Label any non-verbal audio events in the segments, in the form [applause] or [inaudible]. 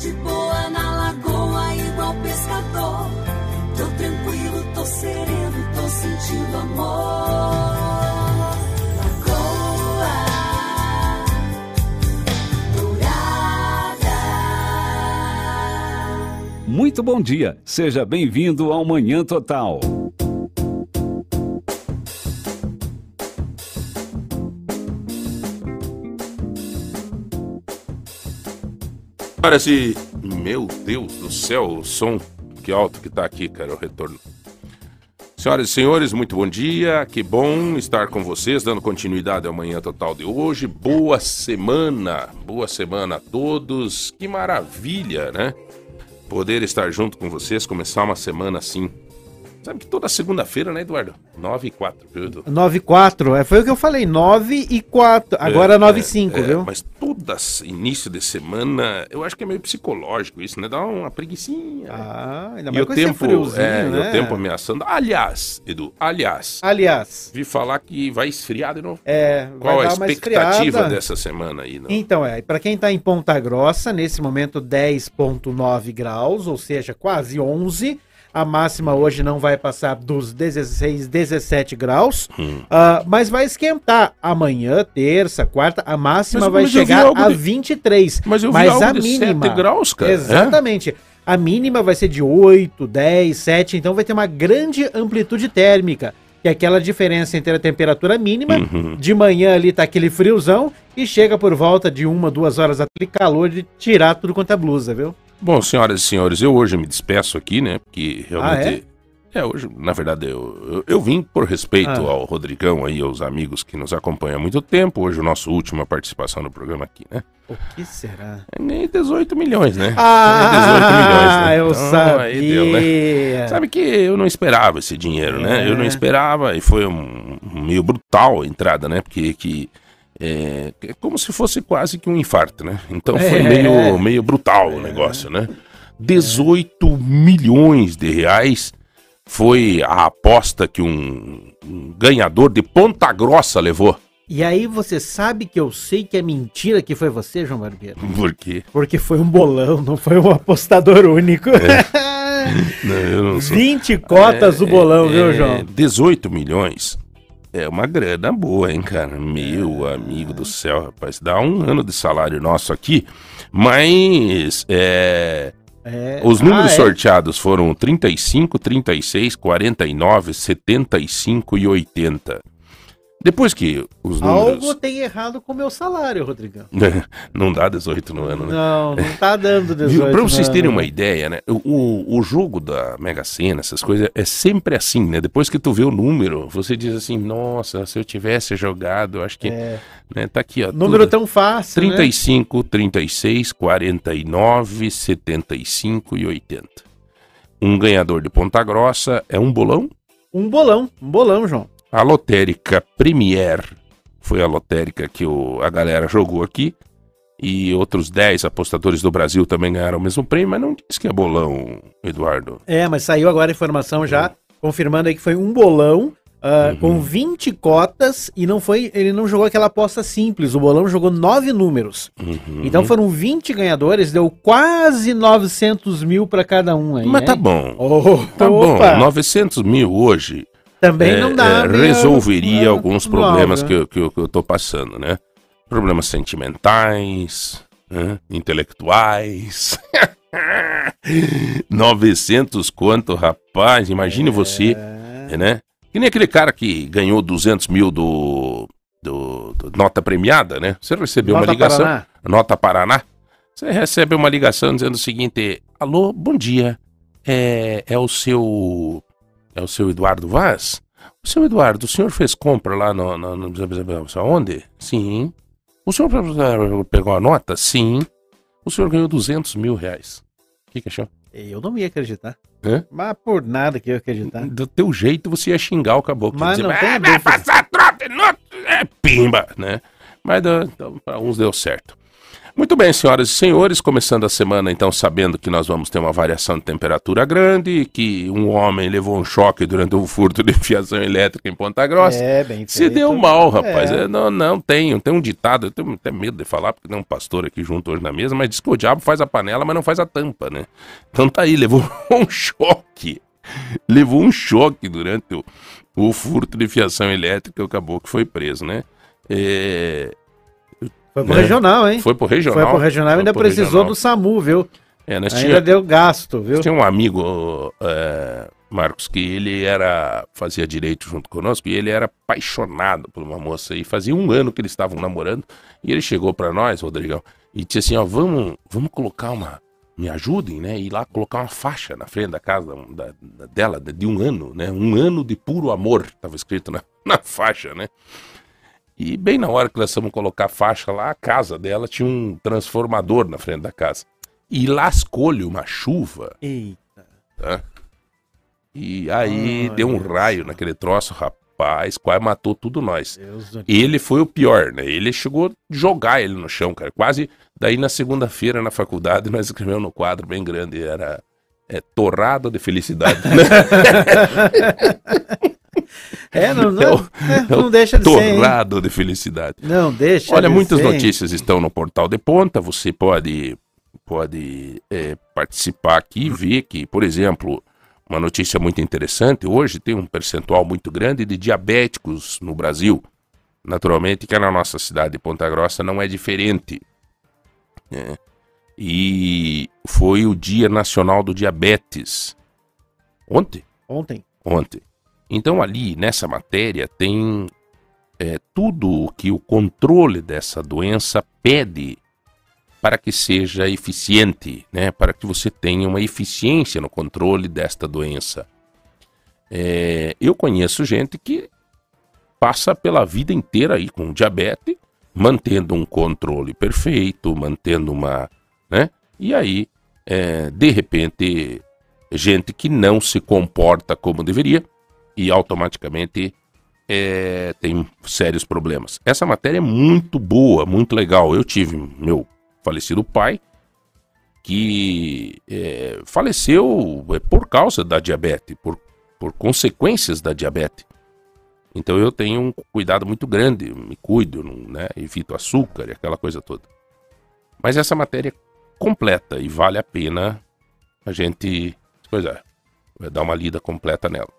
de boa na lagoa, igual pescador. Tô tranquilo, tô sereno, tô sentindo amor. Lagoa Dourada. Muito bom dia, seja bem-vindo ao Manhã Total. Parece. Meu Deus do céu, o som que alto que tá aqui, cara, o retorno. Senhoras e senhores, muito bom dia. Que bom estar com vocês, dando continuidade ao Manhã Total de hoje. Boa semana, boa semana a todos. Que maravilha, né? Poder estar junto com vocês, começar uma semana assim. Sabe que toda segunda-feira, né, Eduardo? 9 e 4, viu, Edu? 9 e 4, é, foi o que eu falei, 9 e 4, agora É, 9 e é, 5, é, viu? Mas todo início de semana, eu acho que é meio psicológico isso, né? Dá uma preguicinha. né? Ah, ainda e mais o com esse tempo, friozinho, é, e né? o tempo ameaçando. Aliás, Edu, aliás, Aliás, vi falar que vai esfriar de novo. é, Qual vai a dar uma expectativa dessa semana aí? Não? Então, é, para quem tá em Ponta Grossa, nesse momento 10.9 graus, ou seja, quase 11. A máxima hoje não vai passar dos 16, 17 graus, Hum. Ah, mas vai esquentar. Amanhã, terça, quarta, a máxima Mas- vai mas chegar a de- 23. Mas eu vi mas a de mínima, 7 graus, cara. É? Exatamente. A mínima vai ser de 8, 10, 7, então vai ter uma grande amplitude térmica. Que é aquela diferença entre a temperatura mínima, Uhum. de manhã ali tá aquele friozão, e chega por volta de uma, duas horas aquele calor de tirar tudo quanto é blusa, viu? Bom, senhoras e senhores, eu hoje me despeço aqui, né? Porque realmente. Ah, é? hoje, na verdade, eu, eu, eu vim por respeito Ah. ao Rodrigão aí, aos amigos que nos acompanham há muito tempo. Hoje, o nosso última participação no programa aqui, né? O que será? É Nem 18 milhões, né? Ah, É 18 milhões, né? eu Então, sabia. aí deu, né? Sabe que eu não esperava esse dinheiro, né? Eu não É. esperava e foi um, um meio brutal a entrada, né? Porque que, é, é como se fosse quase que um infarto, né? Então foi É. meio, meio brutal o negócio, né? 18 milhões de reais foi a aposta que um, um ganhador de Ponta Grossa levou. E aí você sabe que eu sei que é mentira que foi você, João Barbeiro? Por quê? Porque foi um bolão, não foi um apostador único. [laughs] Não, eu não sou. 20 cotas o bolão, viu, É, João? 18 milhões. É uma grana boa, hein, cara? Meu amigo do céu, rapaz. Dá um ano de salário nosso aqui. Mas é, É. os números Ah, é? sorteados foram 35, 36, 49, 75 e 80. Depois que os números. Algo tem errado com o meu salário, Rodrigão. [laughs] não dá 18 no ano, né? Não, não tá dando 18. [laughs] Viu? Pra vocês terem uma ideia, né? O, o jogo da Mega Sena, essas coisas, é sempre assim, né? Depois que tu vê o número, você diz assim, nossa, se eu tivesse jogado, acho que. É, Né? Tá aqui, ó. número tudo. tão fácil, né? 35, 36, 49, 75 e 80. Um ganhador de Ponta Grossa é um bolão. Um bolão, um bolão, João. A lotérica Premier foi a lotérica que o, a galera jogou aqui. E outros 10 apostadores do Brasil também ganharam o mesmo prêmio, mas não diz que é bolão, Eduardo. É, mas saiu agora a informação já, confirmando aí que foi um bolão ah, Uhum. com 20 cotas e não foi, ele não jogou aquela aposta simples, o bolão jogou nove números. Uhum. Então foram 20 ganhadores, deu quase 900 mil pra cada um aí. Mas tá hein? bom. Oh, Tá opa, bom, 900 mil hoje Também é, não dá. é, né? resolveria É, alguns não, problemas né? que, eu- que, que eu tô passando, né? Problemas sentimentais, né? intelectuais. [laughs] 900 quanto, rapaz? Imagine você, É. né? Que nem aquele cara que ganhou 200 mil do, do, do nota premiada, né? Você recebeu uma Nota ligação, Paraná. nota Paraná. Você recebe uma ligação dizendo o seguinte: Alô, bom dia. É, é o seu. É o seu Eduardo Vaz? O seu Eduardo, o senhor fez compra lá no. no, no onde? Sim. O senhor pegou a nota? Sim. O senhor ganhou 200 mil reais. O que, que achou? Eu não ia acreditar. Hã? Mas por nada que eu ia acreditar. Do teu jeito você ia xingar o caboclo. Mas Dizer, não tem "Ah, vai dúvida." passar trote, não, é pimba, né? Mas então, para uns deu certo. Muito bem, senhoras e senhores, começando a semana então sabendo que nós vamos ter uma variação de temperatura grande, que um homem levou um choque durante um furto de [laughs] fiação elétrica em Ponta Grossa. É, bem Se feito. deu mal, rapaz. É. É, não, não, tem, tem um ditado, eu tenho até medo de falar, porque tem um pastor aqui junto hoje na mesa, mas diz que o diabo faz a panela, mas não faz a tampa, né? Então tá aí, levou [laughs] um choque. Levou um choque durante o, o furto de fiação elétrica, acabou que foi preso, né? É, Foi pro né? regional, hein? foi pro regional. Foi pro regional e ainda precisou regional. do SAMU, viu? É, nós Ainda tinha- deu gasto, viu? Tem um amigo, é, Marcos, que ele era fazia direito junto conosco e ele era apaixonado por uma moça e fazia um ano que eles estavam namorando e ele chegou pra nós, Rodrigão, e disse assim, ó, vamos, vamos colocar uma, me ajudem, né, ir lá colocar uma faixa na frente da casa da, da- dela de um ano, né, um ano de puro amor, tava escrito na, [laughs] na faixa, né. E bem na hora que nós fomos colocar a faixa lá, a casa dela tinha um transformador na frente da casa. E lascou-lhe uma chuva Eita. tá? E aí Ai, deu um Deus. raio naquele troço, rapaz, quase matou tudo nós. Deus. Ele foi o pior, né? Ele chegou a jogar ele no chão, cara. Quase. Daí na segunda-feira na faculdade nós escrevemos no quadro bem grande, era é, torrado de felicidade. [laughs] [laughs] É, não, não, É o- é, é não deixa de ser, torrado de felicidade. Não deixa Olha, de muitas ser, notícias estão no portal de ponta. Você pode, pode é, participar aqui e ver que, por exemplo, uma notícia muito interessante: hoje tem um percentual muito grande de diabéticos no Brasil. Naturalmente, que na nossa cidade de Ponta Grossa não é diferente. né? E foi o Dia Nacional do Diabetes. Ontem? Ontem. ontem. Então ali nessa matéria tem é, tudo o que o controle dessa doença pede para que seja eficiente, né? Para que você tenha uma eficiência no controle desta doença. É, eu conheço gente que passa pela vida inteira aí com diabetes, mantendo um controle perfeito, mantendo uma, né? E aí, é, de repente, gente que não se comporta como deveria e automaticamente é, tem sérios problemas. Essa matéria é muito boa, muito legal. Eu tive meu falecido pai que é, faleceu é, por causa da diabetes, por, por consequências da diabetes. Então eu tenho um cuidado muito grande, me cuido, né, evito açúcar e aquela coisa toda. Mas essa matéria é completa e vale a pena a gente, pois é, dar uma lida completa nela,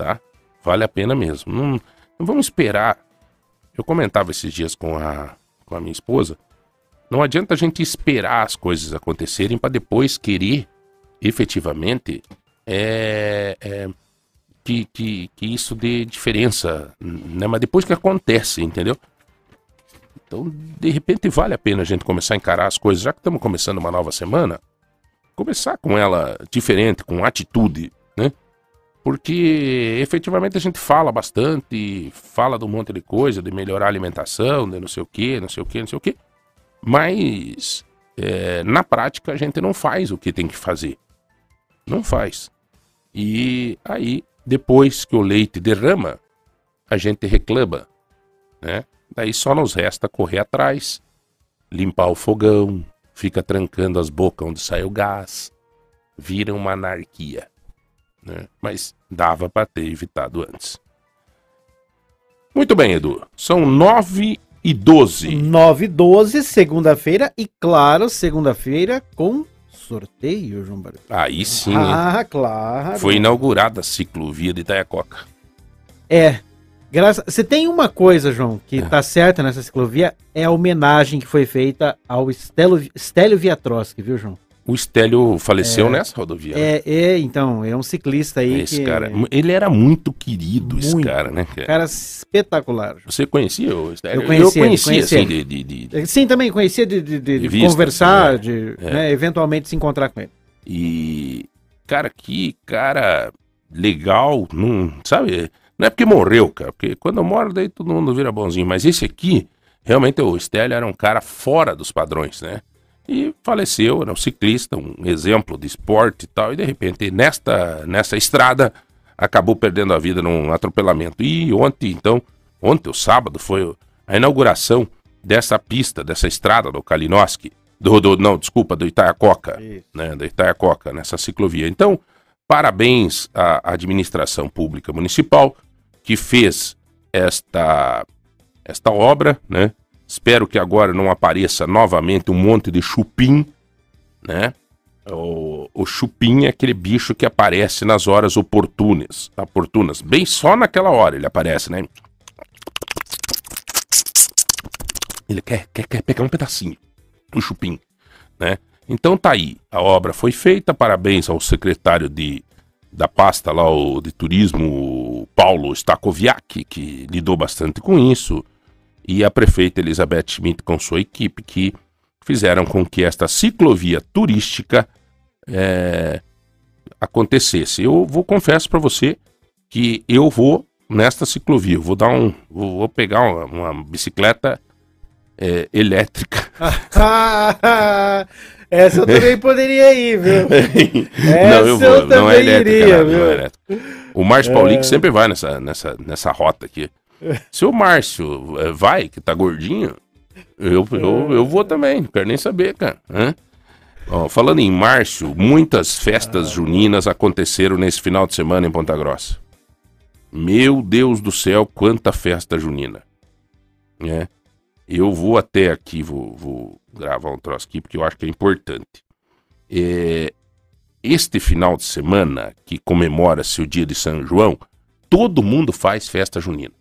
tá? Vale a pena mesmo. Não, não vamos esperar. Eu comentava esses dias com a, com a minha esposa. Não adianta a gente esperar as coisas acontecerem para depois querer efetivamente é, é, que, que, que isso dê diferença, né? Mas depois que acontece, entendeu? Então, de repente, vale a pena a gente começar a encarar as coisas, já que estamos começando uma nova semana, começar com ela diferente, com atitude, né? Porque efetivamente a gente fala bastante, fala de um monte de coisa, de melhorar a alimentação, de não sei o que, não sei o que, não sei o que, mas é, na prática a gente não faz o que tem que fazer. Não faz. E aí, depois que o leite derrama, a gente reclama, né? Daí só nos resta correr atrás, limpar o fogão, fica trancando as bocas onde sai o gás, vira uma anarquia. Né? Mas dava para ter evitado antes. Muito bem, Edu. São 9 e 12. 9 e 12, segunda-feira. E claro, segunda-feira com sorteio, João Barão. Aí sim? Ah, claro. Foi inaugurada a ciclovia de Itaiacoca. É. Graça... Você tem uma coisa, João, que É. tá certa nessa ciclovia, é a homenagem que foi feita ao Stélio, Stélio Viatroski, viu, João? O Stélio faleceu nessa rodovia. né? É, é, então, é um ciclista aí Esse que... cara, ele era muito querido, esse Muito. cara, né? cara? Cara espetacular. Você conhecia o Stélio? Eu conhecia, Eu conhecia, conhecia assim, de, de- de- Sim, também conhecia de, de- vista, conversar, assim, de é. né, eventualmente se encontrar com ele. E, cara, que cara legal, não, sabe? Não é porque morreu, cara, porque quando morre daí todo mundo vira bonzinho, mas esse aqui, realmente o Stélio era um cara fora dos padrões, né? E faleceu, era um ciclista, um exemplo de esporte e tal, e de repente nesta, nessa estrada acabou perdendo a vida num atropelamento. E ontem, então, ontem, o sábado, foi a inauguração dessa pista, dessa estrada do Kalinowski, do, do, não, desculpa, do Itaiacoca, Isso. né, da Itaiacoca, nessa ciclovia. Então, parabéns à administração pública municipal que fez esta, esta obra, né? Espero que agora não apareça novamente um monte de chupim, né? O, o chupim é aquele bicho que aparece nas horas oportunas, oportunas. Bem só naquela hora ele aparece, né? Ele quer, quer, quer pegar um pedacinho do chupim, né? Então tá aí, a obra foi feita, parabéns ao secretário de, da pasta lá, o, de turismo, Paulo Stakoviak, que lidou bastante com isso, e a prefeita Elizabeth Schmidt com sua equipe, que fizeram com que esta ciclovia turística é, acontecesse. Eu vou confesso para você que eu vou nesta ciclovia, eu vou dar um, vou, pegar uma, uma bicicleta é, elétrica. [laughs] Essa eu também poderia ir, viu? [laughs] não, eu Essa vou, não é elétrica, iria, não, não viu? é. O Márcio Paulinho sempre vai nessa, nessa, nessa rota aqui. Se o Márcio eh, vai, que tá gordinho, eu, eu, eu vou também, não quero nem saber, cara. Hã? Ó, falando em Márcio, muitas festas juninas aconteceram nesse final de semana em Ponta Grossa. Meu Deus do céu, quanta festa junina. né? Eu vou até aqui, vou, vou gravar um troço aqui, porque eu acho que é importante. É, este final de semana, que comemora-se o dia de São João, todo mundo faz festa junina.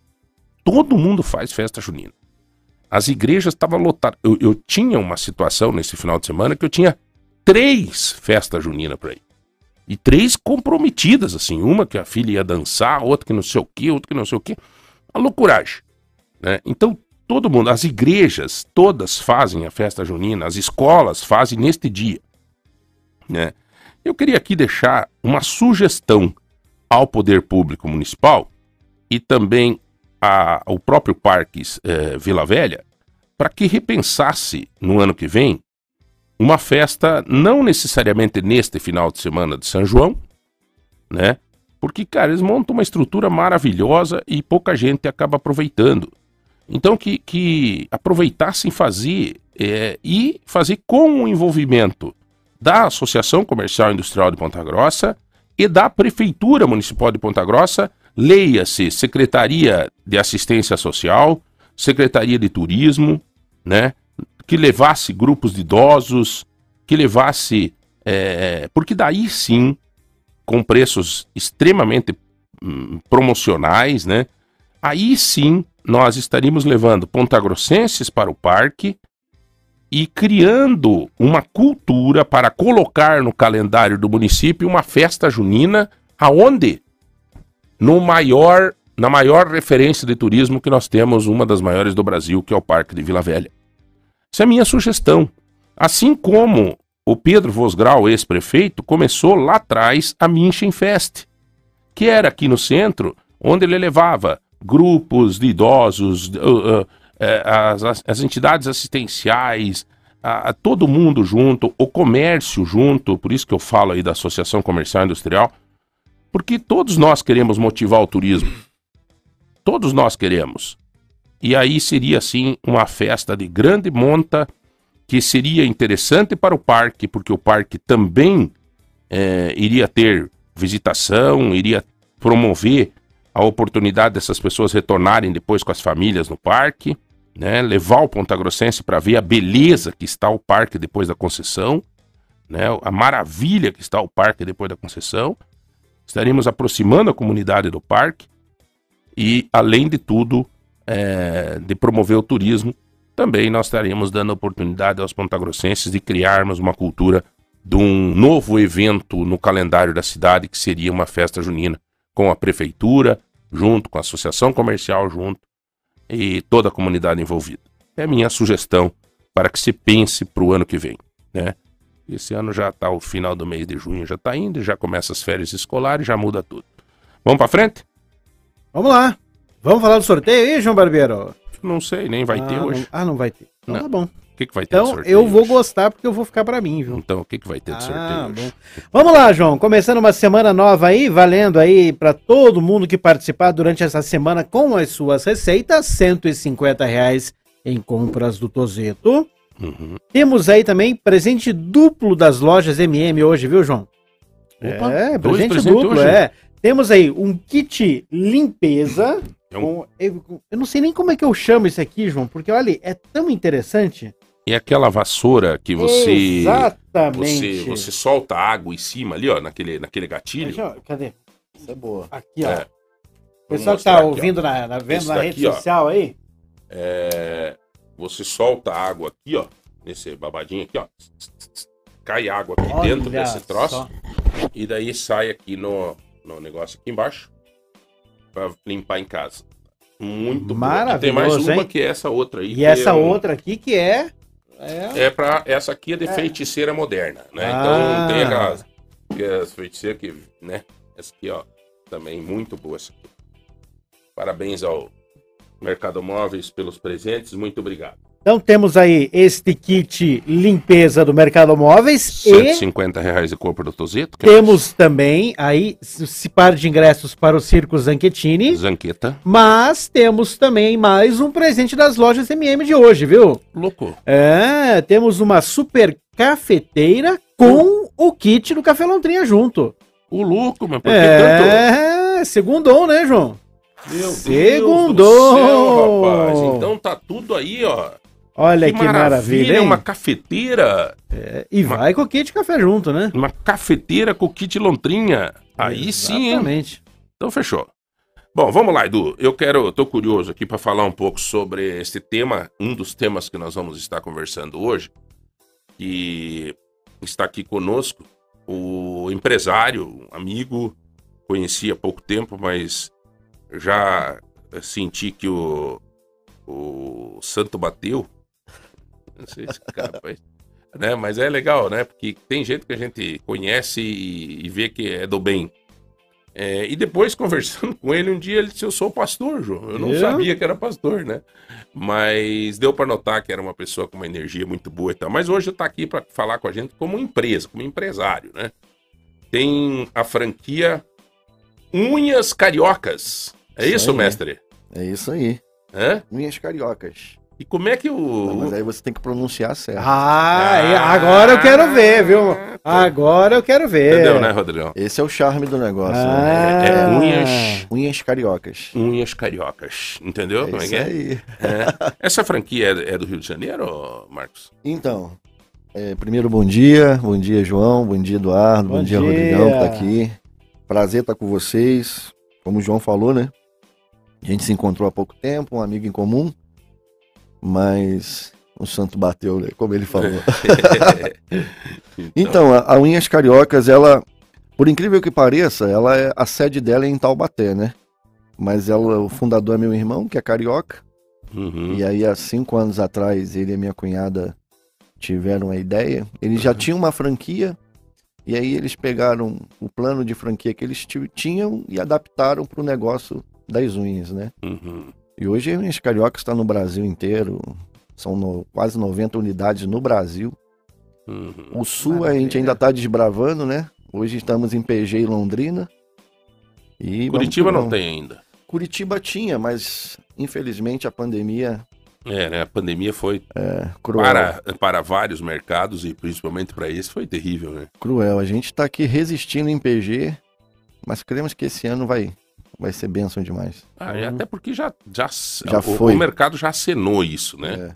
Todo mundo faz festa junina. As igrejas estavam lotadas. Eu, eu tinha uma situação nesse final de semana que eu tinha três festas juninas por aí. E três comprometidas, assim. Uma que a filha ia dançar, outra que não sei o quê, outra que não sei o quê. Uma loucuragem. Né? Então, todo mundo, as igrejas, todas fazem a festa junina, as escolas fazem neste dia. Né? Eu queria aqui deixar uma sugestão ao poder público municipal e também a- ao próprio Parque eh, Vila Velha para que repensasse no ano que vem uma festa não necessariamente neste final de semana de São João, né? Porque, cara, eles montam uma estrutura maravilhosa e pouca gente acaba aproveitando. Então, que, que aproveitassem fazer eh, e fazer com o envolvimento da Associação Comercial e Industrial de Ponta Grossa e da Prefeitura Municipal de Ponta Grossa, leia-se Secretaria de Assistência Social, Secretaria de Turismo, né? Que levasse grupos de idosos, que levasse. eh, porque daí sim, com preços extremamente hum, promocionais, né? Aí sim nós estaríamos levando pontagrossenses para o parque e criando uma cultura para colocar no calendário do município uma festa junina aonde no maior na maior referência de turismo que nós temos, uma das maiores do Brasil, que é o Parque de Vila Velha. Essa é a minha sugestão. Assim como o Pedro Vosgrau, ex-prefeito, começou lá atrás a Münchenfest, que era aqui no centro, onde ele levava grupos de idosos, uh, uh, eh, as, as- as entidades assistenciais, a, a todo mundo junto, o comércio junto, por isso que eu falo aí da Associação Comercial e Industrial, porque todos nós queremos motivar o turismo. Todos nós queremos. E aí seria assim uma festa de grande monta que seria interessante para o parque, porque o parque também eh, iria ter visitação, iria promover a oportunidade dessas pessoas retornarem depois com as famílias no parque, né? levar o Pontagrossense para ver a beleza que está o parque depois da concessão, né? a maravilha que está o parque depois da concessão. Estaremos aproximando a comunidade do parque e, além de tudo, eh, de promover o turismo, também nós estaremos dando oportunidade aos pontagrossenses de criarmos uma cultura de um novo evento no calendário da cidade, que seria uma festa junina, com a prefeitura, junto com a associação comercial, junto, e toda a comunidade envolvida. É a minha sugestão para que se pense para o ano que vem. Né? Esse ano já está o final do mês de junho, já está indo, já começa as férias escolares, já muda tudo. Vamos para frente? Vamos lá. Vamos falar do sorteio aí, João Barbeiro? Não sei, nem vai ah, ter hoje. Não, ah, não vai ter. Então Não. tá bom. O que, que vai ter de Então sorteio eu vou hoje? gostar porque eu vou ficar pra mim, viu? Então, o que, que vai ter de sorteio Ah, hoje? bom. Vamos lá, João. Começando uma semana nova aí, valendo aí pra todo mundo que participar durante essa semana com as suas receitas, 150 reais em compras do Tozeto. Uhum. Temos aí também presente duplo das lojas MM hoje, viu, João? Opa, é, presente duplo, hoje? é. Temos aí um kit limpeza. É um- com- eu, eu não sei nem como é que eu chamo isso aqui, João, porque olha, é tão interessante. É aquela vassoura que você, Exatamente. você você solta água em cima ali, ó, naquele, naquele gatilho. Deixa eu- Cadê? Isso é boa. Aqui, ó. É. O pessoal que tá aqui, ó. ouvindo na, na- vendo Esse na daqui, rede ó. social aí. É, você solta a água aqui, ó, nesse babadinho aqui, ó. Cai água aqui Olha dentro desse troço. só. E daí sai aqui no, no negócio aqui embaixo pra limpar em casa. Muito. E Tem mais Maravilhoso, uma hein? que é essa outra aí. E essa é um- outra aqui que é. é... É pra. Essa aqui é de feiticeira moderna, né? Ah. Então tem aquelas. que As feiticeiras que, né? Essa aqui, ó. Também muito boa essa aqui. Parabéns ao Mercado Móveis pelos presentes. Muito obrigado. Então temos aí este kit limpeza do Mercado Móveis e 150 reais de corpo do que é temos também aí esse par de ingressos para o Circo Zanchettini. Zanqueta. Mas temos também mais um presente das lojas MM de hoje, viu? Louco. É, temos uma super cafeteira com o kit do Café Lontrinha junto. O louco, mas por que tanto? É, segundou, né, João? Meu Segundou. Deus do céu, rapaz. Então tá tudo aí, ó. Olha que, maravilha, hein? uma cafeteira. É, E vai com o kit de café junto, né? Uma cafeteira com kit lontrinha. Aí sim, hein? Exatamente. Então fechou. Bom, vamos lá, Edu. Eu quero, tô curioso aqui para falar um pouco sobre esse tema, um dos temas que nós vamos estar conversando hoje, que está aqui conosco o empresário, um amigo, conheci há pouco tempo, mas já senti que o, o santo bateu. Não sei se capaz. Né? Mas é legal, né? Porque tem gente que a gente conhece e, e vê que é do bem. É, e depois, [laughs] conversando com ele, um dia ele disse: Eu sou pastor, João. Eu não Eu? sabia que era pastor, né? Mas deu para notar que era uma pessoa com uma energia muito boa e tal. Mas hoje está aqui para falar com a gente como empresa, como empresário, né? Tem a franquia Unhas Cariocas. É Isso isso, aí. mestre? É isso aí. Hã? Minhas cariocas. E como é que Não, o. mas aí você tem que pronunciar certo. Ah, e Ah. agora eu quero ver, viu? Agora eu quero ver. Entendeu, né, Rodrigão? Esse é o charme do negócio. Ah. né? É, é unhas. Unhas cariocas. Unhas cariocas. Entendeu? É como é que é? aí. É. Essa franquia é, é do Rio de Janeiro, Marcos? Então, é, primeiro bom dia. Bom dia, João. Bom dia, Eduardo. Bom, Bom dia, dia. Rodrigão, que tá aqui. Prazer estar com vocês. Como o João falou, né? A gente se encontrou há pouco tempo, um amigo em comum. Mas o santo bateu, né? Como ele falou. [laughs] Então, a, a Unhas Cariocas, ela, por incrível que pareça, ela é, a sede dela é em Taubaté, né? Mas ela, o fundador é meu irmão, que é carioca. Uhum. E aí, há cinco anos atrás, ele e minha cunhada tiveram a ideia. Eles já tinham uma franquia, e aí eles pegaram o plano de franquia que eles ti- tinham e adaptaram para o negócio das unhas, né? Uhum. E hoje a Unhas Cariocas está no Brasil inteiro. São no- quase 90 unidades no Brasil. Uhum. O Sul a Maravilha. gente ainda está desbravando, né? Hoje estamos em PG e Londrina. E Curitiba não tem ainda. Curitiba tinha, mas infelizmente a pandemia É, né? A pandemia foi é cruel. para, para vários mercados e principalmente para esse foi terrível, né? Cruel. A gente está aqui resistindo em PG, mas cremos que esse ano vai, vai ser bênção demais. Ah, e até porque já, já, Já o, foi. o mercado já acenou isso, né? É,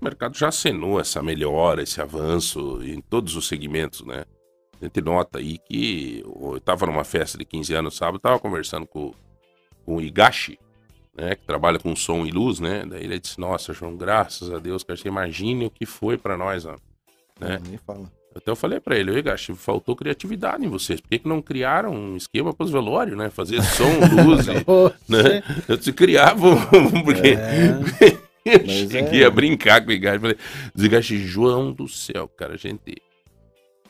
O mercado já acenou essa melhora, esse avanço em todos os segmentos, né? A gente nota aí que eu estava numa festa de 15 anos sábado, estava conversando com, com o Igashi, né, que trabalha com som e luz, né? Daí ele disse: "Nossa, João, graças a Deus, cara, você imagine o que foi para nós, ó. Né? nem fala. Até eu falei pra ele, "Ô, Igashi, faltou criatividade em vocês. Por que, que não criaram um esquema para os velórios, né? Fazer som, [laughs] luz, e, né? Eu se criava, porque [laughs] eu Mas cheguei é. a brincar com o Igashi. Falei, Zigashi, João do céu, cara, gente.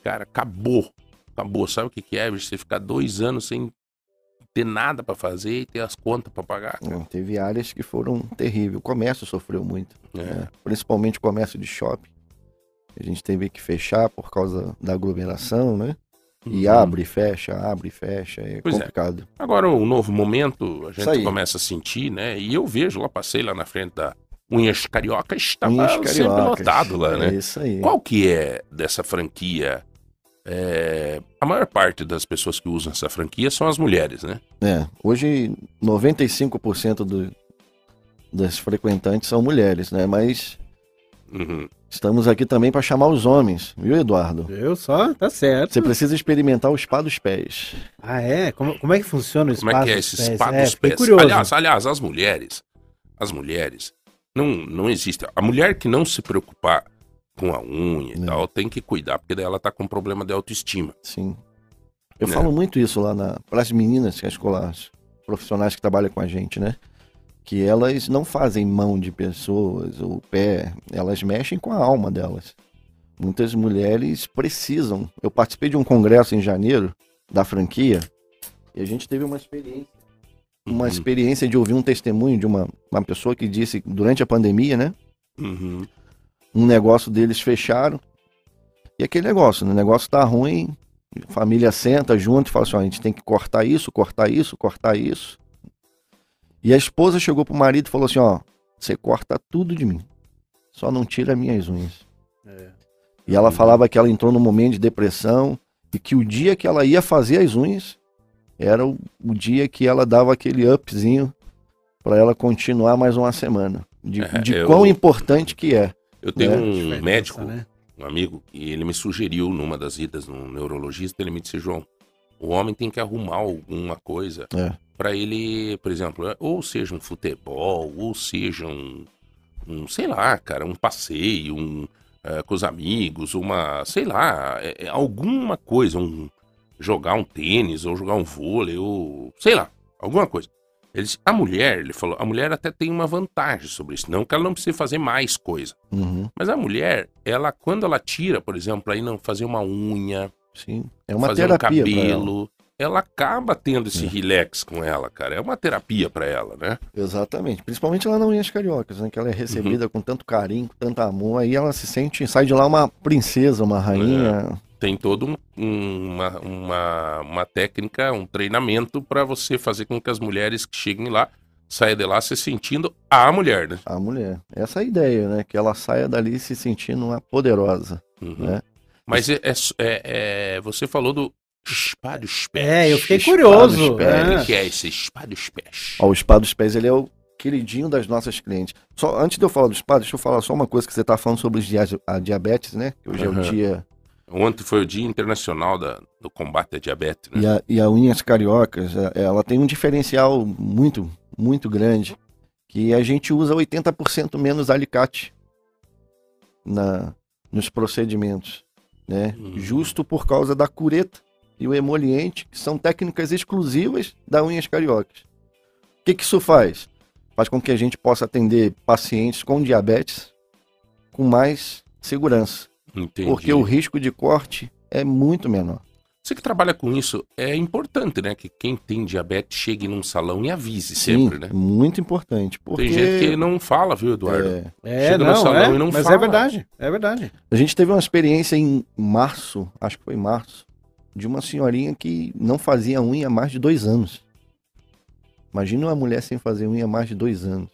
Cara, acabou. Acabou. Sabe o que, que é, bicho? Você ficar dois anos sem ter nada pra fazer e ter as contas pra pagar. Não, teve áreas que foram terríveis. O comércio sofreu muito, É. né? principalmente o comércio de shopping. A gente teve que fechar por causa da aglomeração, né? E Uhum. abre e fecha, abre e fecha, é Pois é. complicado. Agora, um novo momento, a gente começa a sentir, né? E eu vejo, lá passei lá na frente da, Unhas Carioca estava sempre Cariocas. lotado lá, né? É isso aí. Qual que é dessa franquia? É, a maior parte das pessoas que usam essa franquia são as mulheres, né? É, hoje 95% do, das frequentantes são mulheres, né? Mas Uhum. estamos aqui também para chamar os homens, viu, Eduardo? Viu só? Tá certo. Você precisa experimentar o spa dos pés. Ah, é? Como, como é que funciona o Como espaço é que é esse pés? spa É, dos fiquei pés? curioso. Aliás, aliás, as mulheres, as mulheres, não, não existe. A mulher que não se preocupar com a unha e Não. tal, tem que cuidar, porque daí ela tá com problema de autoestima. Sim. Eu É. falo muito isso lá na para as meninas, que as escolas profissionais que trabalham com a gente, né? Que elas não fazem mão de pessoas ou pé, elas mexem com a alma delas. Muitas mulheres precisam. Eu participei de um congresso em janeiro da franquia e a gente teve uma experiência, uma Uhum. experiência de ouvir um testemunho de uma, uma pessoa que disse durante a pandemia, né? Uhum. um negócio deles fecharam. E aquele negócio, né? o negócio tá ruim, a família senta junto e fala assim, ó, a gente tem que cortar isso, cortar isso, cortar isso. E a esposa chegou pro marido e falou assim, ó, você corta tudo de mim, só não tira minhas unhas. E ela falava que ela entrou num momento de depressão e que o dia que ela ia fazer as unhas era o, o dia que ela dava aquele upzinho para ela continuar mais uma semana. De, É, de eu- quão importante que é. Eu tenho É. um Diferença, médico, né? um amigo, e ele me sugeriu numa das idas no neurologista, ele me disse, João, o homem tem que arrumar alguma coisa É. pra ele, por exemplo, ou seja um futebol, ou seja um, um sei lá, cara, um passeio, um eh, com os amigos, uma, sei lá, é- é alguma coisa, um jogar um tênis ou jogar um vôlei ou sei lá, alguma coisa. Ele disse, a mulher, ele falou, a mulher até tem uma vantagem sobre isso, não que ela não precise fazer mais coisa. Uhum. Mas a mulher, ela, quando ela tira, por exemplo, aí não fazer uma unha, Sim. É uma fazer terapia um cabelo, ela. acaba tendo esse relax com ela, cara. É uma terapia pra ela, né? Exatamente. Principalmente lá na Unhas Cariocas, né? Que ela é recebida Uhum. com tanto carinho, com tanto amor. Aí ela se sente, sai de lá uma princesa, uma rainha. Tem todo um- um- uma, uma, uma técnica, um treinamento pra você fazer com que as mulheres que cheguem lá saiam de lá se sentindo a mulher, né? A mulher. Essa é a ideia, né? Que ela saia dali se sentindo uma poderosa. Uhum. Né? Mas é, é- é- é- você falou do spa dos pés. É, eu fiquei Espada curioso. dos pés. O é. que é esse spa dos pés? Ó, o Spa dos Pés, ele é o queridinho das nossas clientes. Só antes de eu falar do Spa, deixa eu falar só uma coisa que você tá falando sobre os dia- a diabetes, né? Que hoje é Aham. o dia Ontem foi o Dia Internacional da- do Combate à Diabetes, né? E a, e a Unhas Cariocas, é- ela tem um diferencial muito, muito grande, que a gente usa 80% menos alicate na, nos procedimentos, né? Uhum. Justo por causa da cureta e o emoliente, que são técnicas exclusivas da Unhas Cariocas. O que, que isso faz? Faz com que a gente possa atender pacientes com diabetes com mais segurança, Entendi. porque o risco de corte é muito menor. Você que trabalha com isso, é importante, né? Que quem tem diabetes chegue num salão e avise Sim, sempre, né? muito importante. Porque Tem gente que não fala, viu, Eduardo? é, É, Chega no não, salão é, e não mas fala. é verdade, é verdade. a gente teve uma experiência em março, acho que foi em março, de uma senhorinha que não fazia unha há mais de dois anos. Imagina uma mulher sem fazer unha há mais de dois anos.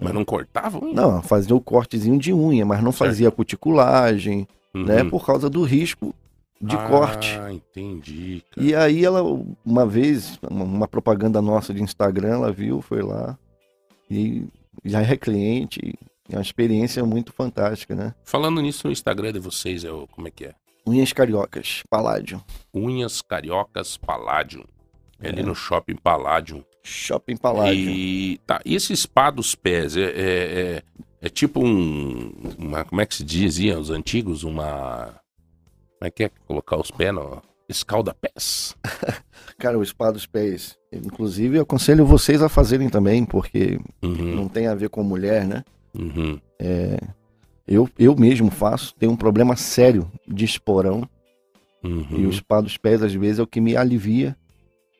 Mas não cortavam? Não, ela fazia o cortezinho de unha, mas não Certo. fazia cuticulagem, Uhum. né? Por causa do risco de corte. Ah, entendi. cara. E aí ela, uma vez, uma, propaganda nossa de Instagram, ela viu, foi lá e já é cliente. É uma experiência muito fantástica, né? Falando nisso, no Instagram de vocês, é o, como é que é? Unhas cariocas, Paládio. Unhas Cariocas Palladium. É ali É. no Shopping Palladium. Shopping Paládio. E, tá, e esse spa dos pés é, é, é, é tipo um. Uma, como é que se dizia os antigos? Uma. Como é que é colocar os pés no. Escalda-pés. [laughs] Cara, o spa dos pés. Inclusive, eu aconselho vocês a fazerem também, porque Uhum, não tem a ver com mulher, né? uhum. Eu, eu mesmo faço, tenho um problema sério de esporão. Uhum. E o spa dos pés, às vezes, é o que me alivia.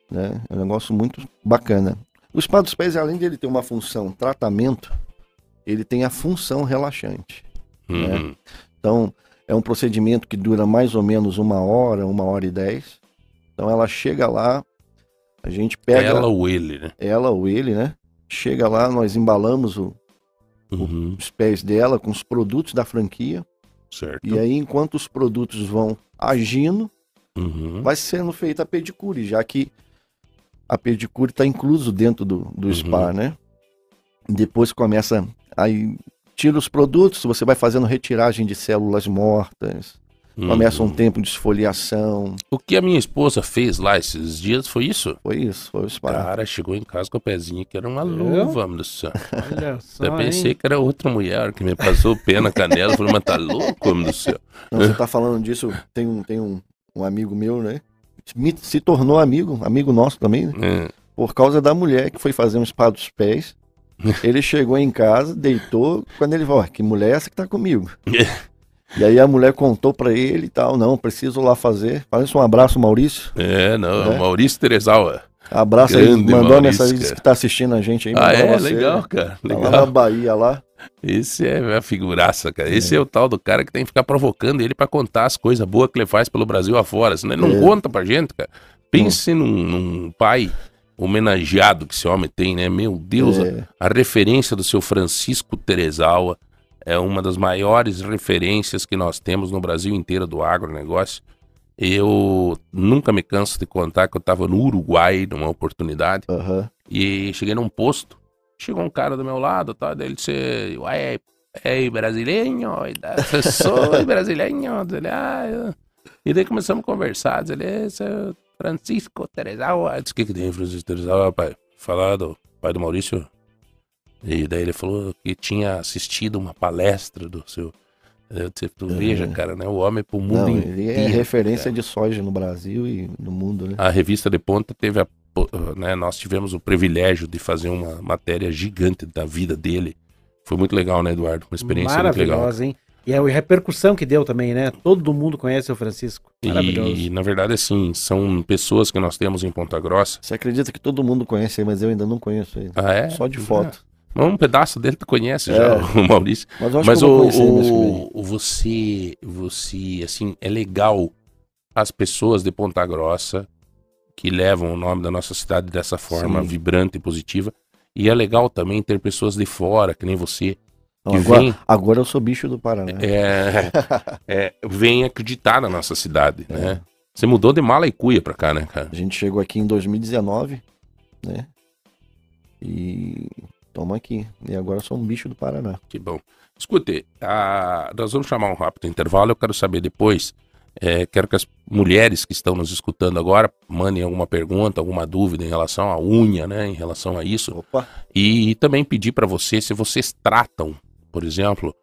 Né? É um negócio muito bacana. O spa dos pés, além de ele ter uma função tratamento, ele tem a função relaxante. Uhum. Então, é um procedimento que dura mais ou menos uma hora, uma hora e dez. Então, ela chega lá, a gente pega Ela ou ele, né? ela ou ele, né? Chega lá, nós embalamos o, Uhum, os pés dela com os produtos da franquia. certo. E aí, enquanto os produtos vão agindo, Uhum, vai sendo feita a pedicure, já que a pedicure está incluso dentro do, do Uhum. spa, né? Depois começa aí tira os produtos, você vai fazendo retiragem de células mortas, começa um tempo de esfoliação. O que a minha esposa fez lá esses dias foi isso? Foi isso, foi o spa. Cara, chegou em casa com o pezinho que era uma luva, meu Deus do céu. Olha só, Eu pensei hein? que era outra mulher que me passou o pé na canela. Falei, mas tá louco, meu Deus do céu. Não, você tá falando disso, tem um, tem um, um amigo meu, né? Me- se tornou amigo, amigo nosso também, né? É. por causa da mulher que foi fazer um spa dos pés. [laughs] Ele chegou em casa, deitou, quando ele falou, "Ó, que mulher é essa que tá comigo? E aí a mulher contou pra ele e tal, não, preciso lá fazer. Parece um abraço, Maurício. É, não, É? Maurício Terezawa. Abraço aí, Grande mandou uma Maurício, mensagem, disse que tá assistindo a gente aí. Ah, mandou é? você, Legal, né? cara. Tá lá na Legal. Bahia lá. Esse é a figuraça, cara. Esse é o tal do cara que tem que ficar provocando ele pra contar as coisas boas que ele faz pelo Brasil afora. Senão ele não É. conta pra gente, cara. Pense num, num pai homenageado que esse homem tem, né? Meu Deus, a- É, a referência do seu Francisco Terezawa é uma das maiores referências que nós temos no Brasil inteiro do agronegócio. Eu nunca me canso de contar que eu estava no Uruguai numa oportunidade aham. e cheguei num posto. Chegou um cara do meu lado, tá? Daí ele disse, ué, é brasileiro? Sou brasileiro. Ele, ah, eu-" E daí começamos a conversar. Ele, esse é Francisco Terezawa. Eu disse, o que que tem, Francisco Terezawa, pai? Falar do pai do Maurício? E daí ele falou que tinha assistido uma palestra do seu... Eu disse, tu veja, cara, né? O homem pro mundo Não, ele é inteiro. referência de soja no Brasil e no mundo, né? A revista de ponta teve a, né, nós tivemos o privilégio de fazer uma matéria gigante da vida dele. Foi muito legal, né, Eduardo? Uma experiência muito legal. Maravilhosa, hein? E a repercussão que deu também, né? Todo mundo conhece o Francisco. Maravilhoso. E, na verdade, assim, são pessoas que nós temos em Ponta Grossa. Você acredita que todo mundo conhece ele, mas eu ainda não conheço ele. Ah, é? Só de foto. É. Um pedaço dele tu conhece É. já, [laughs] o Maurício. Mas eu acho Mas que eu vou o, o, o- você, você, assim, é legal as pessoas de Ponta Grossa que levam o nome da nossa cidade dessa forma Sim. vibrante e positiva. E é legal também ter pessoas de fora, que nem você, Não, que agora, vem, agora eu sou bicho do Paraná. é, é, vem acreditar na nossa cidade, né? Você mudou de mala e cuia pra cá, né, cara? A gente chegou aqui em 2019, né? E toma aqui. E agora eu sou um bicho do Paraná. Que bom. Escute, a- nós vamos chamar um rápido intervalo. Eu quero saber depois. é, quero que as mulheres que estão nos escutando agora mandem alguma pergunta, alguma dúvida em relação à unha, né? Em relação a isso. Opa! E também pedir para você se vocês tratam, por exemplo,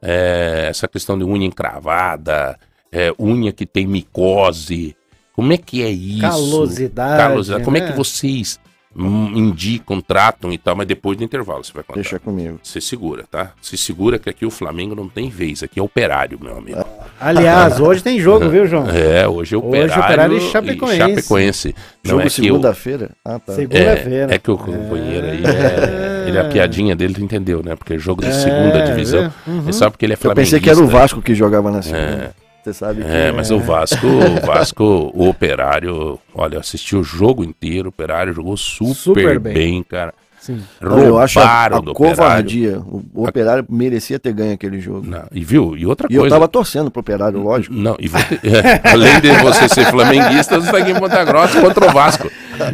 é, essa questão de unha encravada, é, unha que tem micose. Como é que é isso? Calosidade. Calosidade. Como é né? que vocês hum, indicam, tratam e tal? Mas depois do intervalo você vai contar. Deixa comigo. Você segura, tá? Se segura que aqui o Flamengo não tem vez. Aqui é operário, meu amigo. Aliás, [laughs] hoje tem jogo, viu, João? É, hoje é Hoje operário, Operário e Chapecoense. Chapecoense. Não Jogo é que eu, segunda-feira? Ah, tá. Segunda-feira. é, é que o companheiro aí, é, ele, a piadinha dele, tu entendeu, né? Porque é jogo de segunda É, divisão. Uhum. É só porque ele é Eu flamenguista. pensei que era o Vasco que jogava na segunda. Você sabe que. É, mas o Vasco, o [laughs] Vasco, o Operário, olha, eu assisti o jogo inteiro, o Operário jogou super, Super bem. bem. cara. Sim. Não, eu acho a, Roubaram a do Operário. covardia. O, o Operário merecia ter ganho aquele jogo. Não, e viu? E outra E eu coisa. tava torcendo pro Operário, lógico. Não, e você, é, [laughs] além de você ser flamenguista, você tá aqui em Ponta Grossa contra o Vasco.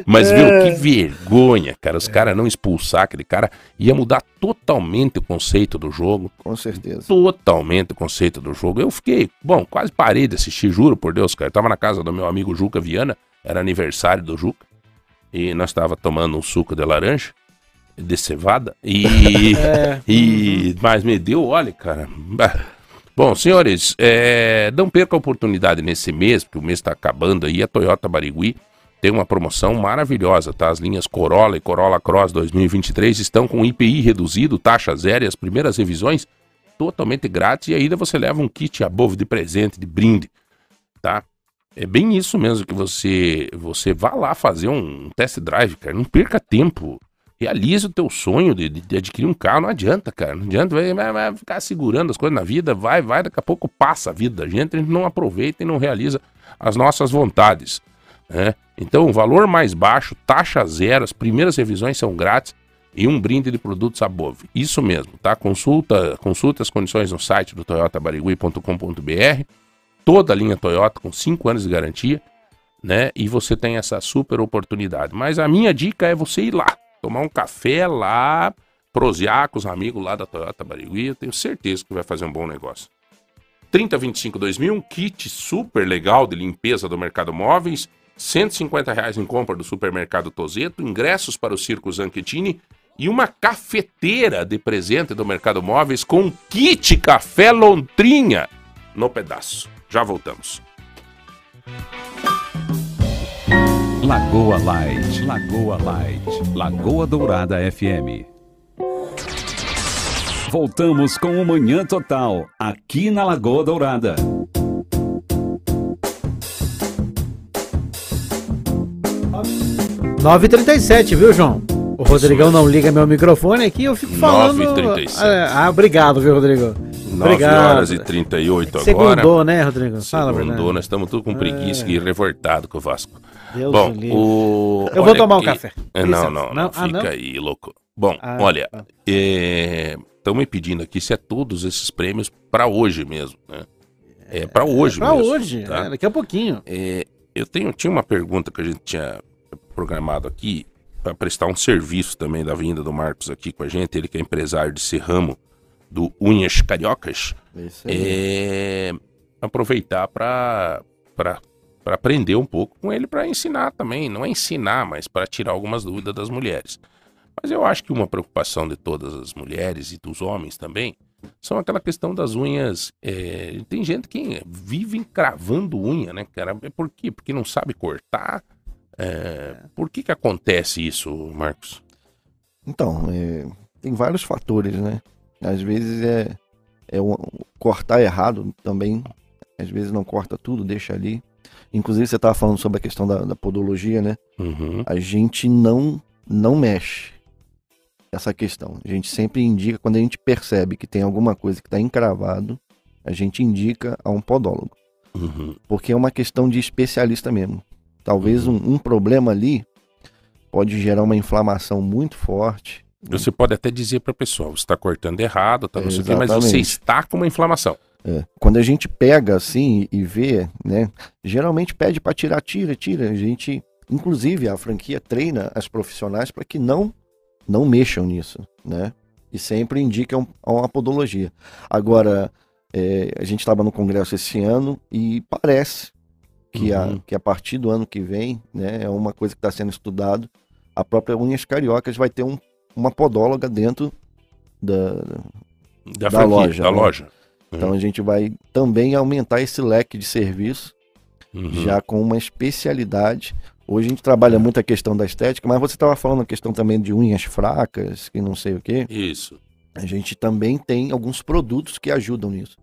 Mas viu, que vergonha, cara. Os caras não expulsar aquele cara. Ia mudar totalmente o conceito do jogo. Com certeza. Totalmente o conceito do jogo. Eu fiquei, bom, quase parei de assistir, juro por Deus, cara. Eu tava na casa do meu amigo Juca Viana, era aniversário do Juca. E nós tava tomando um suco de laranja, de cevada. E. [laughs] É. E, mas me deu, olha, cara. Bom, senhores, é, não perca a oportunidade nesse mês, porque o mês está acabando aí. A Toyota Barigui tem uma promoção maravilhosa, tá? As linhas Corolla e Corolla Cross 2023 estão com IPI reduzido, taxa zero e as primeiras revisões totalmente grátis. E ainda você leva um kit Above de presente, de brinde, tá? É bem isso mesmo que você você vá lá fazer um test drive, cara. Não perca tempo. Realize o teu sonho de, de- de adquirir um carro. Não adianta, cara. Não adianta vai, vai- vai ficar segurando as coisas na vida. Vai, vai, daqui a pouco passa a vida da gente. A gente não aproveita e não realiza as nossas vontades. né? Então, valor mais baixo, taxa zero, as primeiras revisões são grátis. e um brinde de produtos Above. Isso mesmo, tá? Consulta, consulta as condições no site do toyotabarigui.com.br. Toda a linha Toyota com 5 anos de garantia, né? E você tem essa super oportunidade. Mas a minha dica é você ir lá, tomar um café lá, prosear com os amigos lá da Toyota Barigui. Eu tenho certeza que vai fazer um bom negócio. 3025 2000, um kit super legal de limpeza do mercado móveis. 150 reais em compra do supermercado Tozeto, ingressos para o Circo Zanchettini e uma cafeteira de presente do Mercado Móveis com kit café Lontrinha no pedaço. Já voltamos. Lagoa Light, Lagoa Light, Lagoa Dourada FM. Voltamos com o Manhã Total, aqui na Lagoa Dourada. Nove trinta e sete, viu, João? O Rodrigão não liga meu microfone aqui, eu fico falando. 9h37. Ah, obrigado, viu, Rodrigo? 9 Obrigado. horas e 38 agora. Segundou, né, Rodrigo? Fala. Segundou, nós estamos tudo com preguiça e revoltado com o Vasco. Deus Bom, o. Eu vou tomar um café. É. Não, não, não, Não? Ah, fica não? aí, louco. Bom, Ah, olha, estão me pedindo aqui se é todos esses prêmios para hoje mesmo, né? É para hoje Pra mesmo. hoje, tá? é, daqui a pouquinho. É, eu tenho, tinha uma pergunta que a gente tinha programado aqui para prestar um serviço também da vinda do Marcos aqui com a gente, ele que é empresário de Serramo do Unhas Cariocas, É isso aí. é, aproveitar para para aprender um pouco com ele para ensinar também, não é ensinar, mas para tirar algumas dúvidas das mulheres. Mas eu acho que uma preocupação de todas as mulheres e dos homens também são aquela questão das unhas. é, tem gente que vive encravando unha, né, cara? É Por quê? Porque não sabe cortar. É, por que que acontece isso, Marcos? Então, é, tem vários fatores, né? Às vezes é, é um- cortar errado também. Às vezes não corta tudo, deixa ali. Inclusive, você estava falando sobre a questão da, da podologia, né? Uhum. A gente não, não mexe essa questão. A gente sempre indica, quando a gente percebe que tem alguma coisa que está encravado, a gente indica a um podólogo. Uhum. Porque é uma questão de especialista mesmo. Talvez um, um problema ali pode gerar uma inflamação muito forte. Você pode até dizer para a pessoa, você está cortando errado, tá, não sei o quê, mas você está com uma inflamação. É. Quando a gente pega assim e vê, né? Geralmente pede para tirar, tira, tira. A gente, inclusive, a franquia treina as profissionais para que não não mexam nisso, né? E sempre indicam uma podologia. Agora, é, a gente estava no congresso esse ano e parece que, a, Uhum. que a partir do ano que vem, né? É uma coisa que está sendo estudado. A própria Unhas Cariocas vai ter um, uma podóloga dentro da, Da, Da franquia, loja, Da né? loja. Então a gente vai também aumentar esse leque de serviço, Uhum. já com uma especialidade. Hoje a gente trabalha muito a questão da estética, mas você estava falando a questão também de unhas fracas, que não sei o quê. Isso. A gente também tem alguns produtos que ajudam nisso.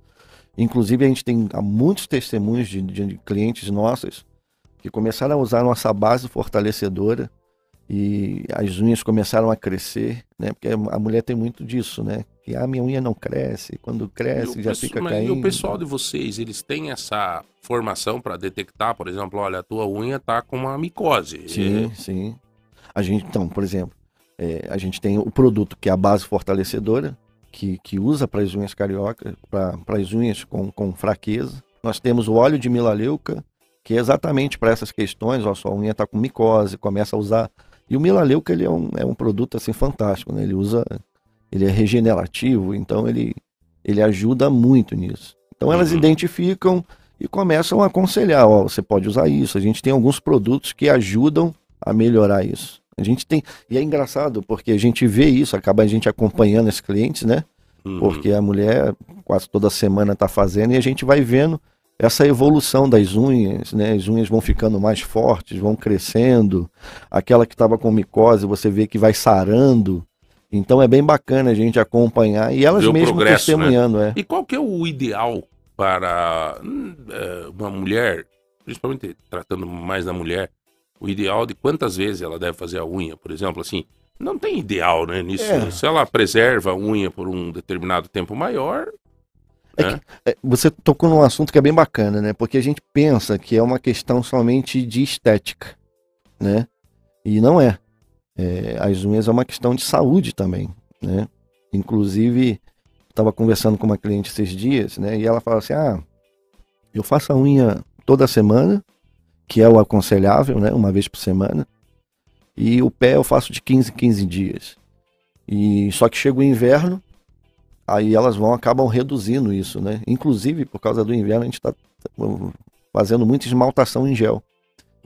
Inclusive a gente tem há muitos testemunhos de, de clientes nossos que começaram a usar nossa base fortalecedora e as unhas começaram a crescer, né? Porque a mulher tem muito disso, né? Que a minha unha não cresce, quando E cresce já fica mas caindo. E o pessoal de vocês, eles têm essa formação para detectar, por exemplo, olha, a tua unha tá com uma micose. Sim, sim. A gente, então, por exemplo, é, a gente tem o produto que é a base fortalecedora, que, que usa para as unhas cariocas, para as unhas com, com fraqueza. Nós temos o óleo de milaleuca, que é exatamente para essas questões, ó, sua unha está com micose, começa a usar. E o milaleuca ele é um, é um produto assim fantástico, né? Ele usa, ele é regenerativo, então ele, ele ajuda muito nisso. Então elas Uhum. identificam e começam a aconselhar, ó, você pode usar isso. A gente tem alguns produtos que ajudam a melhorar isso. A gente tem, e é engraçado porque a gente vê isso, acaba a gente acompanhando esses clientes, né? Uhum. Porque a mulher quase toda semana tá fazendo e a gente vai vendo essa evolução das unhas, né? As unhas vão ficando mais fortes, vão crescendo. Aquela que estava com micose, você vê que vai sarando. Então é bem bacana a gente acompanhar e elas progresso, né? testemunhando, é. E qual que é o ideal para hum, eh, uma mulher, principalmente tratando mais da mulher, o ideal de quantas vezes ela deve fazer a unha, por exemplo, assim, não tem ideal, né, nisso. É. Se ela preserva a unha por um determinado tempo maior, É né? É, Você tocou num assunto que é bem bacana, né? Porque a gente pensa que é uma questão somente de estética, né? E não é. É, as unhas é uma questão de saúde também, né? Inclusive, estava conversando com uma cliente esses dias, né? E ela fala assim: ah, eu faço a unha toda semana, que é o aconselhável, né? Uma vez por semana. E o pé eu faço de 15 em 15 dias. E só que chega o inverno, aí elas vão acabam reduzindo isso, né? Inclusive, por causa do inverno, a gente está fazendo muita esmaltação em gel,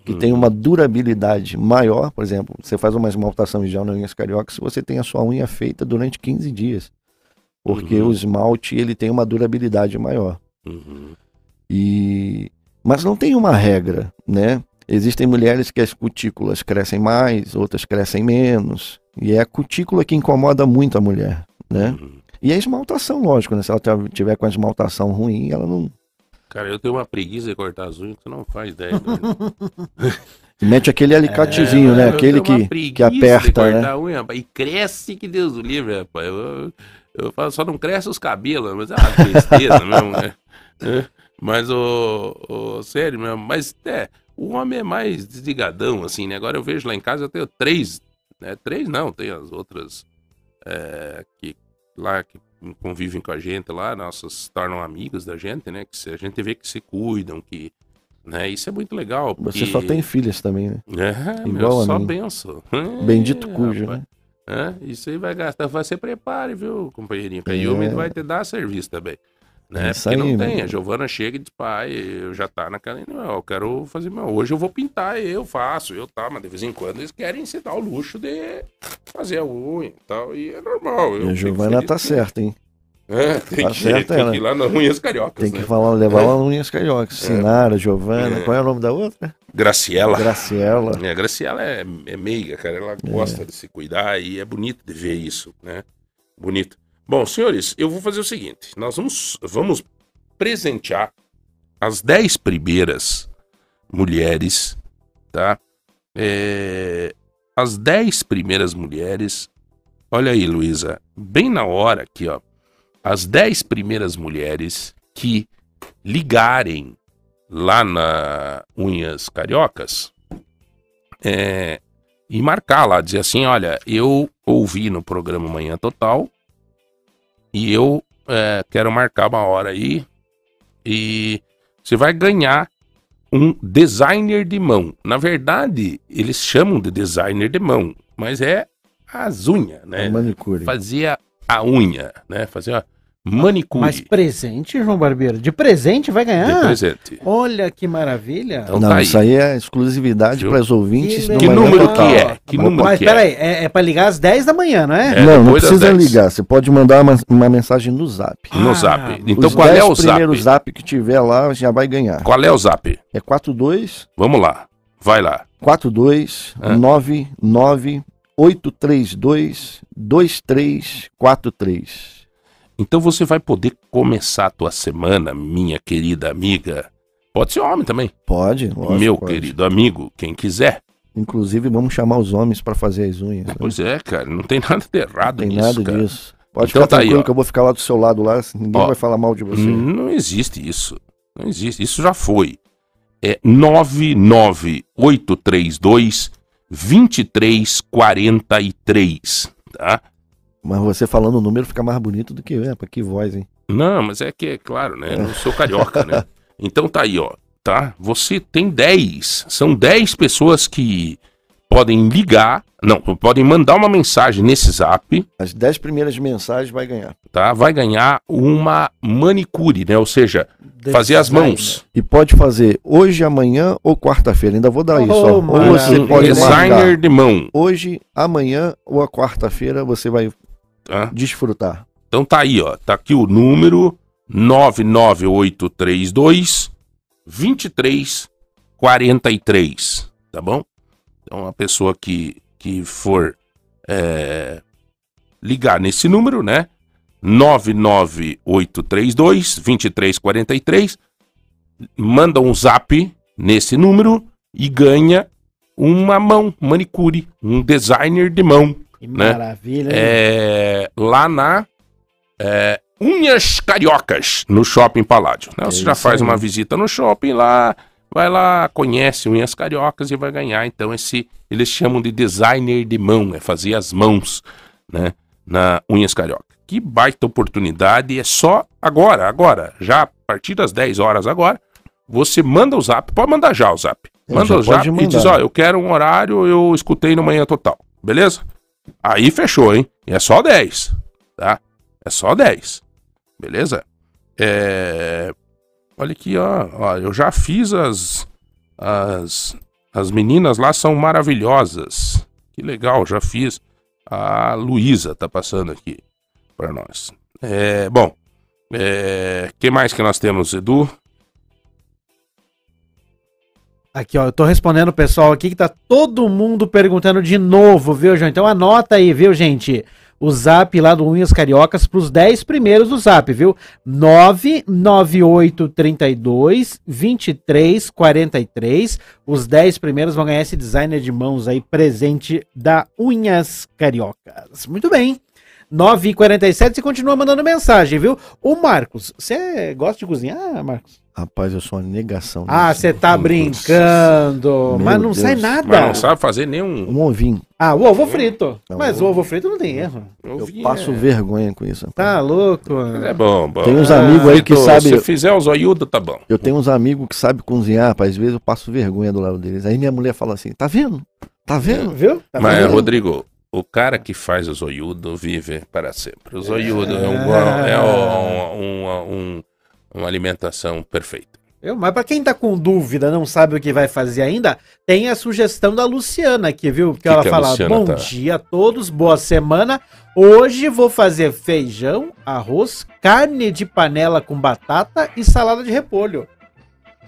que Hum. tem uma durabilidade maior. Por exemplo, você faz uma esmaltação na unhas carioca, se você tem a sua unha feita durante 15 dias. Porque Uhum. o esmalte ele tem uma durabilidade maior. Uhum. E mas não tem uma regra, né? Existem mulheres que as cutículas crescem mais, outras crescem menos, e é a cutícula que incomoda muito a mulher, né? Uhum. E a esmaltação, lógico, né? Se ela tiver com a esmaltação ruim, ela não Cara, eu tenho uma preguiça de cortar as unhas que você não faz ideia. né? [laughs] mete aquele alicatezinho, É, né? Aquele que, que aperta, né? a unha, rapaz, e cresce que Deus o livre, rapaz. Eu, eu falo, só não cresce os cabelos, mas é uma [laughs] tristeza mesmo, né? É, Mas, o, o- sério mesmo, mas é, o homem é mais desligadão, assim, né? Agora eu vejo lá em casa, eu tenho três, né? Três não, tem as outras é, que lá que convivem com a gente lá, nossas se tornam amigos da gente, né? Que se- a gente vê que se cuidam, que. Né? Isso é muito legal. Você porque- só tem filhas também, né? é, Igual meu, só benção. Bendito É, cujo, rapaz. né? É, isso aí vai gastar. Você prepare, viu, companheirinho? Que a É. Yumi vai te dar serviço também. Né? Isso Porque aí, não tem. meu. A Giovana chega e diz, pai, eu já tá naquela. Não, eu quero fazer meu. Hoje eu vou pintar, eu faço, eu tá, mas de vez em quando eles querem se dar o luxo de fazer a unha e tal. E é normal. Eu E a Giovana tá que- certa, hein? É, tem, Tá que, certa tem que ir lá nas unhas cariocas, Tem que né? falar, levar lá no Unhas Cariocas. Sinara, Giovana, qual é o nome da outra? Graciela. Graciela. É, a Graciela é, é meiga, cara. Ela gosta de se cuidar e é bonito de ver isso, né? Bonito. Bom, senhores, eu vou fazer o seguinte: nós vamos, vamos presentear as 10 primeiras mulheres, tá? É, as 10 primeiras mulheres. Olha aí, Luísa, bem na hora aqui, ó. As 10 primeiras mulheres que ligarem lá na Unhas Cariocas é, e marcar lá, dizer assim, olha, eu ouvi no programa Manhã Total e eu é, quero marcar uma hora aí e você vai ganhar um designer de mão. Na verdade, eles chamam de designer de mão, mas é as unhas, né? É manicure. Fazia a unha, né? Fazia manicure Mas presente, João Barbeiro? De presente vai de ganhar? presente. Olha que maravilha. Então não, tá aí. isso aí é exclusividade para os ouvintes. Que Que número Total. que é? Que número Mas que peraí, é? é, é pra ligar às 10 da manhã, não é? É, não, não precisa 10. ligar. Você pode mandar uma, uma mensagem no zap. No Ah, zap. Então Os qual é 10 o zap? primeiros zap que tiver lá já vai ganhar. Qual é o zap? É 42 Vamos lá. Vai lá. 42 Hã? 99 832 2343. Então você vai poder começar a tua semana, minha querida amiga. Pode ser homem também. Pode, lógico, meu pode. querido amigo, quem quiser. Inclusive, vamos chamar os homens para fazer as unhas. né? Pois é, cara, não tem nada de errado Não tem nisso, nada cara. disso. Pode Então ficar tá aí, tranquilo ó. que eu vou ficar lá do seu lado lá, ninguém Ó, vai falar mal de você. Não existe isso. Não existe. Isso já foi. É 99832 2343, tá? Mas você falando o número fica mais bonito do que é, pra que voz, hein? Não, mas é que, é claro, né? Eu não sou carioca, né? [laughs] Então tá aí, ó. Tá? Você tem 10. São 10 pessoas que podem ligar. Não, podem mandar uma mensagem nesse zap, As 10 primeiras mensagens vai ganhar. tá? Vai ganhar uma manicure, né? Ou seja, fazer as mãos. E pode fazer hoje, amanhã ou quarta-feira. Ainda vou dar Oh, isso, ó. Ou você pode designer marcar de mão, hoje, amanhã ou a quarta-feira você vai tá? desfrutar. Então tá aí, ó. Tá aqui o número 99832 2343, tá bom? Então a pessoa que, que for é, ligar nesse número, né? 99832 2343, manda um zap nesse número e ganha uma mão, manicure, um designer de mão Que né? maravilha. hein? é, lá na é, Unhas Cariocas, no Shopping Paládio. né? Você É já faz aí. uma visita no shopping lá, vai lá, conhece unhas cariocas e vai ganhar. Então, esse eles chamam de designer de mão, é fazer as mãos, né? Na unhas carioca. Que baita oportunidade, é só agora, agora, já a partir das 10 horas agora, você manda o zap, pode mandar já o zap. É, Manda já o zap e diz, ó, eu quero um horário, eu escutei no Manhã Total, beleza? Aí fechou, hein? E é só 10, tá? É só 10, beleza? É... Olha aqui, ó, ó, eu já fiz as, as, as meninas lá são maravilhosas. Que legal, já fiz. A Luísa tá passando aqui para nós. É, bom, é, que mais que nós temos, Edu? Aqui, ó, eu tô respondendo o pessoal aqui que tá todo mundo perguntando de novo, viu, João? Então anota aí, viu, gente? O zap lá do Unhas Cariocas pros 10 primeiros do zap, viu? 99832 2343. Os 10 primeiros vão ganhar esse designer de mãos aí, presente da Unhas Cariocas. Muito bem. 9h47 você continua mandando mensagem, viu? O Marcos, você gosta de cozinhar, Marcos? Rapaz, eu sou uma negação. Ah, você tá brincando. Meu mas não Deus. sai Mas nada. não sabe fazer nenhum. Um ovinho. Ah, o ovo frito. Não, mas o ovo- ovo frito não tem erro. Eu passo é- vergonha com isso. rapaz. Tá louco. É bom, bom. Tem uns amigos aí que sabem. Se fizer o zoiudo, tá bom. Eu tenho uns amigos que sabem cozinhar, rapaz. Às vezes eu passo vergonha do lado deles. Aí minha mulher fala assim: tá vendo? Tá vendo? Viu? Tá Mas, vendo? Rodrigo, o cara que faz o zoiudo vive para sempre. O zoiudo é, um, é um- um- um- uma alimentação perfeita. Eu, mas pra quem tá com dúvida, não sabe o que vai fazer ainda, tem a sugestão da Luciana aqui, viu? Que, Que ela que fala: Luciana Bom tá? dia a todos, boa semana. Hoje vou fazer feijão, arroz, carne de panela com batata e salada de repolho.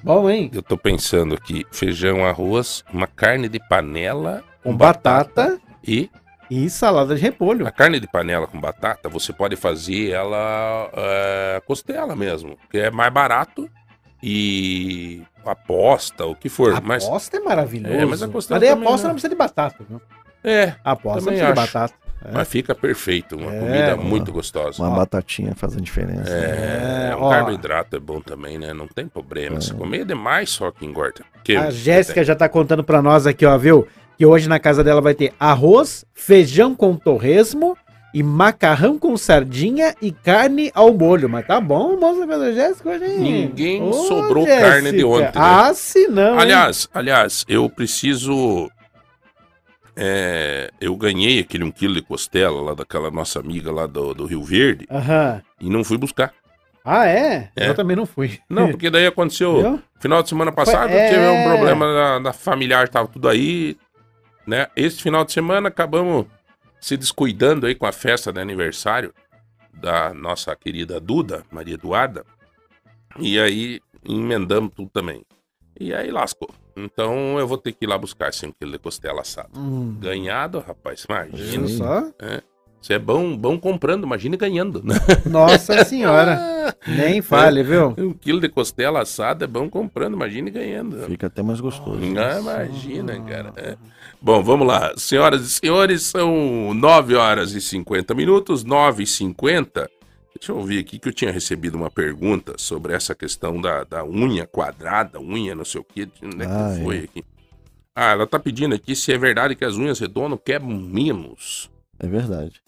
Bom, hein? Eu tô pensando aqui, feijão, arroz, uma carne de panela Com batata e e salada de repolho. a carne de panela com batata, você pode fazer ela é, costela mesmo, que é mais barato e aposta, o que for. A mas aposta é maravilhoso. É, mas a costela daí a aposta não. não precisa de batata. Viu? é, A aposta não precisa de acho. batata. mas fica perfeito, uma É, comida uma- muito gostosa. Uma Ó. batatinha faz a diferença. É, É, um ó. carboidrato é bom também, né? Não tem problema. Se comer demais, só que engorda. Que A Jéssica já tá contando pra nós aqui, ó, viu? Que hoje na casa dela vai ter arroz, feijão com torresmo e macarrão com sardinha e carne ao molho. Mas tá bom, moça da Jéssica hoje, hein? Ninguém sobrou carne de ontem, né? Ah, se não. hein? Aliás, aliás, eu preciso. é, eu ganhei aquele um quilo de costela lá daquela nossa amiga lá do, do Rio Verde Aham. e não fui buscar. Ah, é? É. Eu também não fui. Não, porque daí aconteceu. [laughs] Viu? Final de semana passado Foi- é. teve um problema na, na familiar, tava tudo aí, né? Esse final de semana acabamos se descuidando aí com a festa de aniversário da nossa querida Duda, Maria Eduarda. E aí emendamos tudo também. E aí lascou. Então eu vou ter que ir lá buscar 5 kg de costela assada. Hum, Ganhado, rapaz, imagina. só? Você é bom, bom comprando, imagine ganhando. Né? [laughs] Nossa senhora. Nem [laughs] fale, viu? Um quilo de costela assada é bom comprando, imagine ganhando. Fica até mais gostoso. Ah, imagina, cara. É. Bom, vamos lá. Senhoras e senhores, são 9 horas e 50 minutos, 9 e 50. Deixa eu ouvir aqui que eu tinha recebido uma pergunta sobre essa questão da, da unha quadrada, unha não sei o quê. Onde é que Ah, foi é. aqui? Ah, ela tá pedindo aqui se é verdade que as unhas redondas quebram menos. É verdade.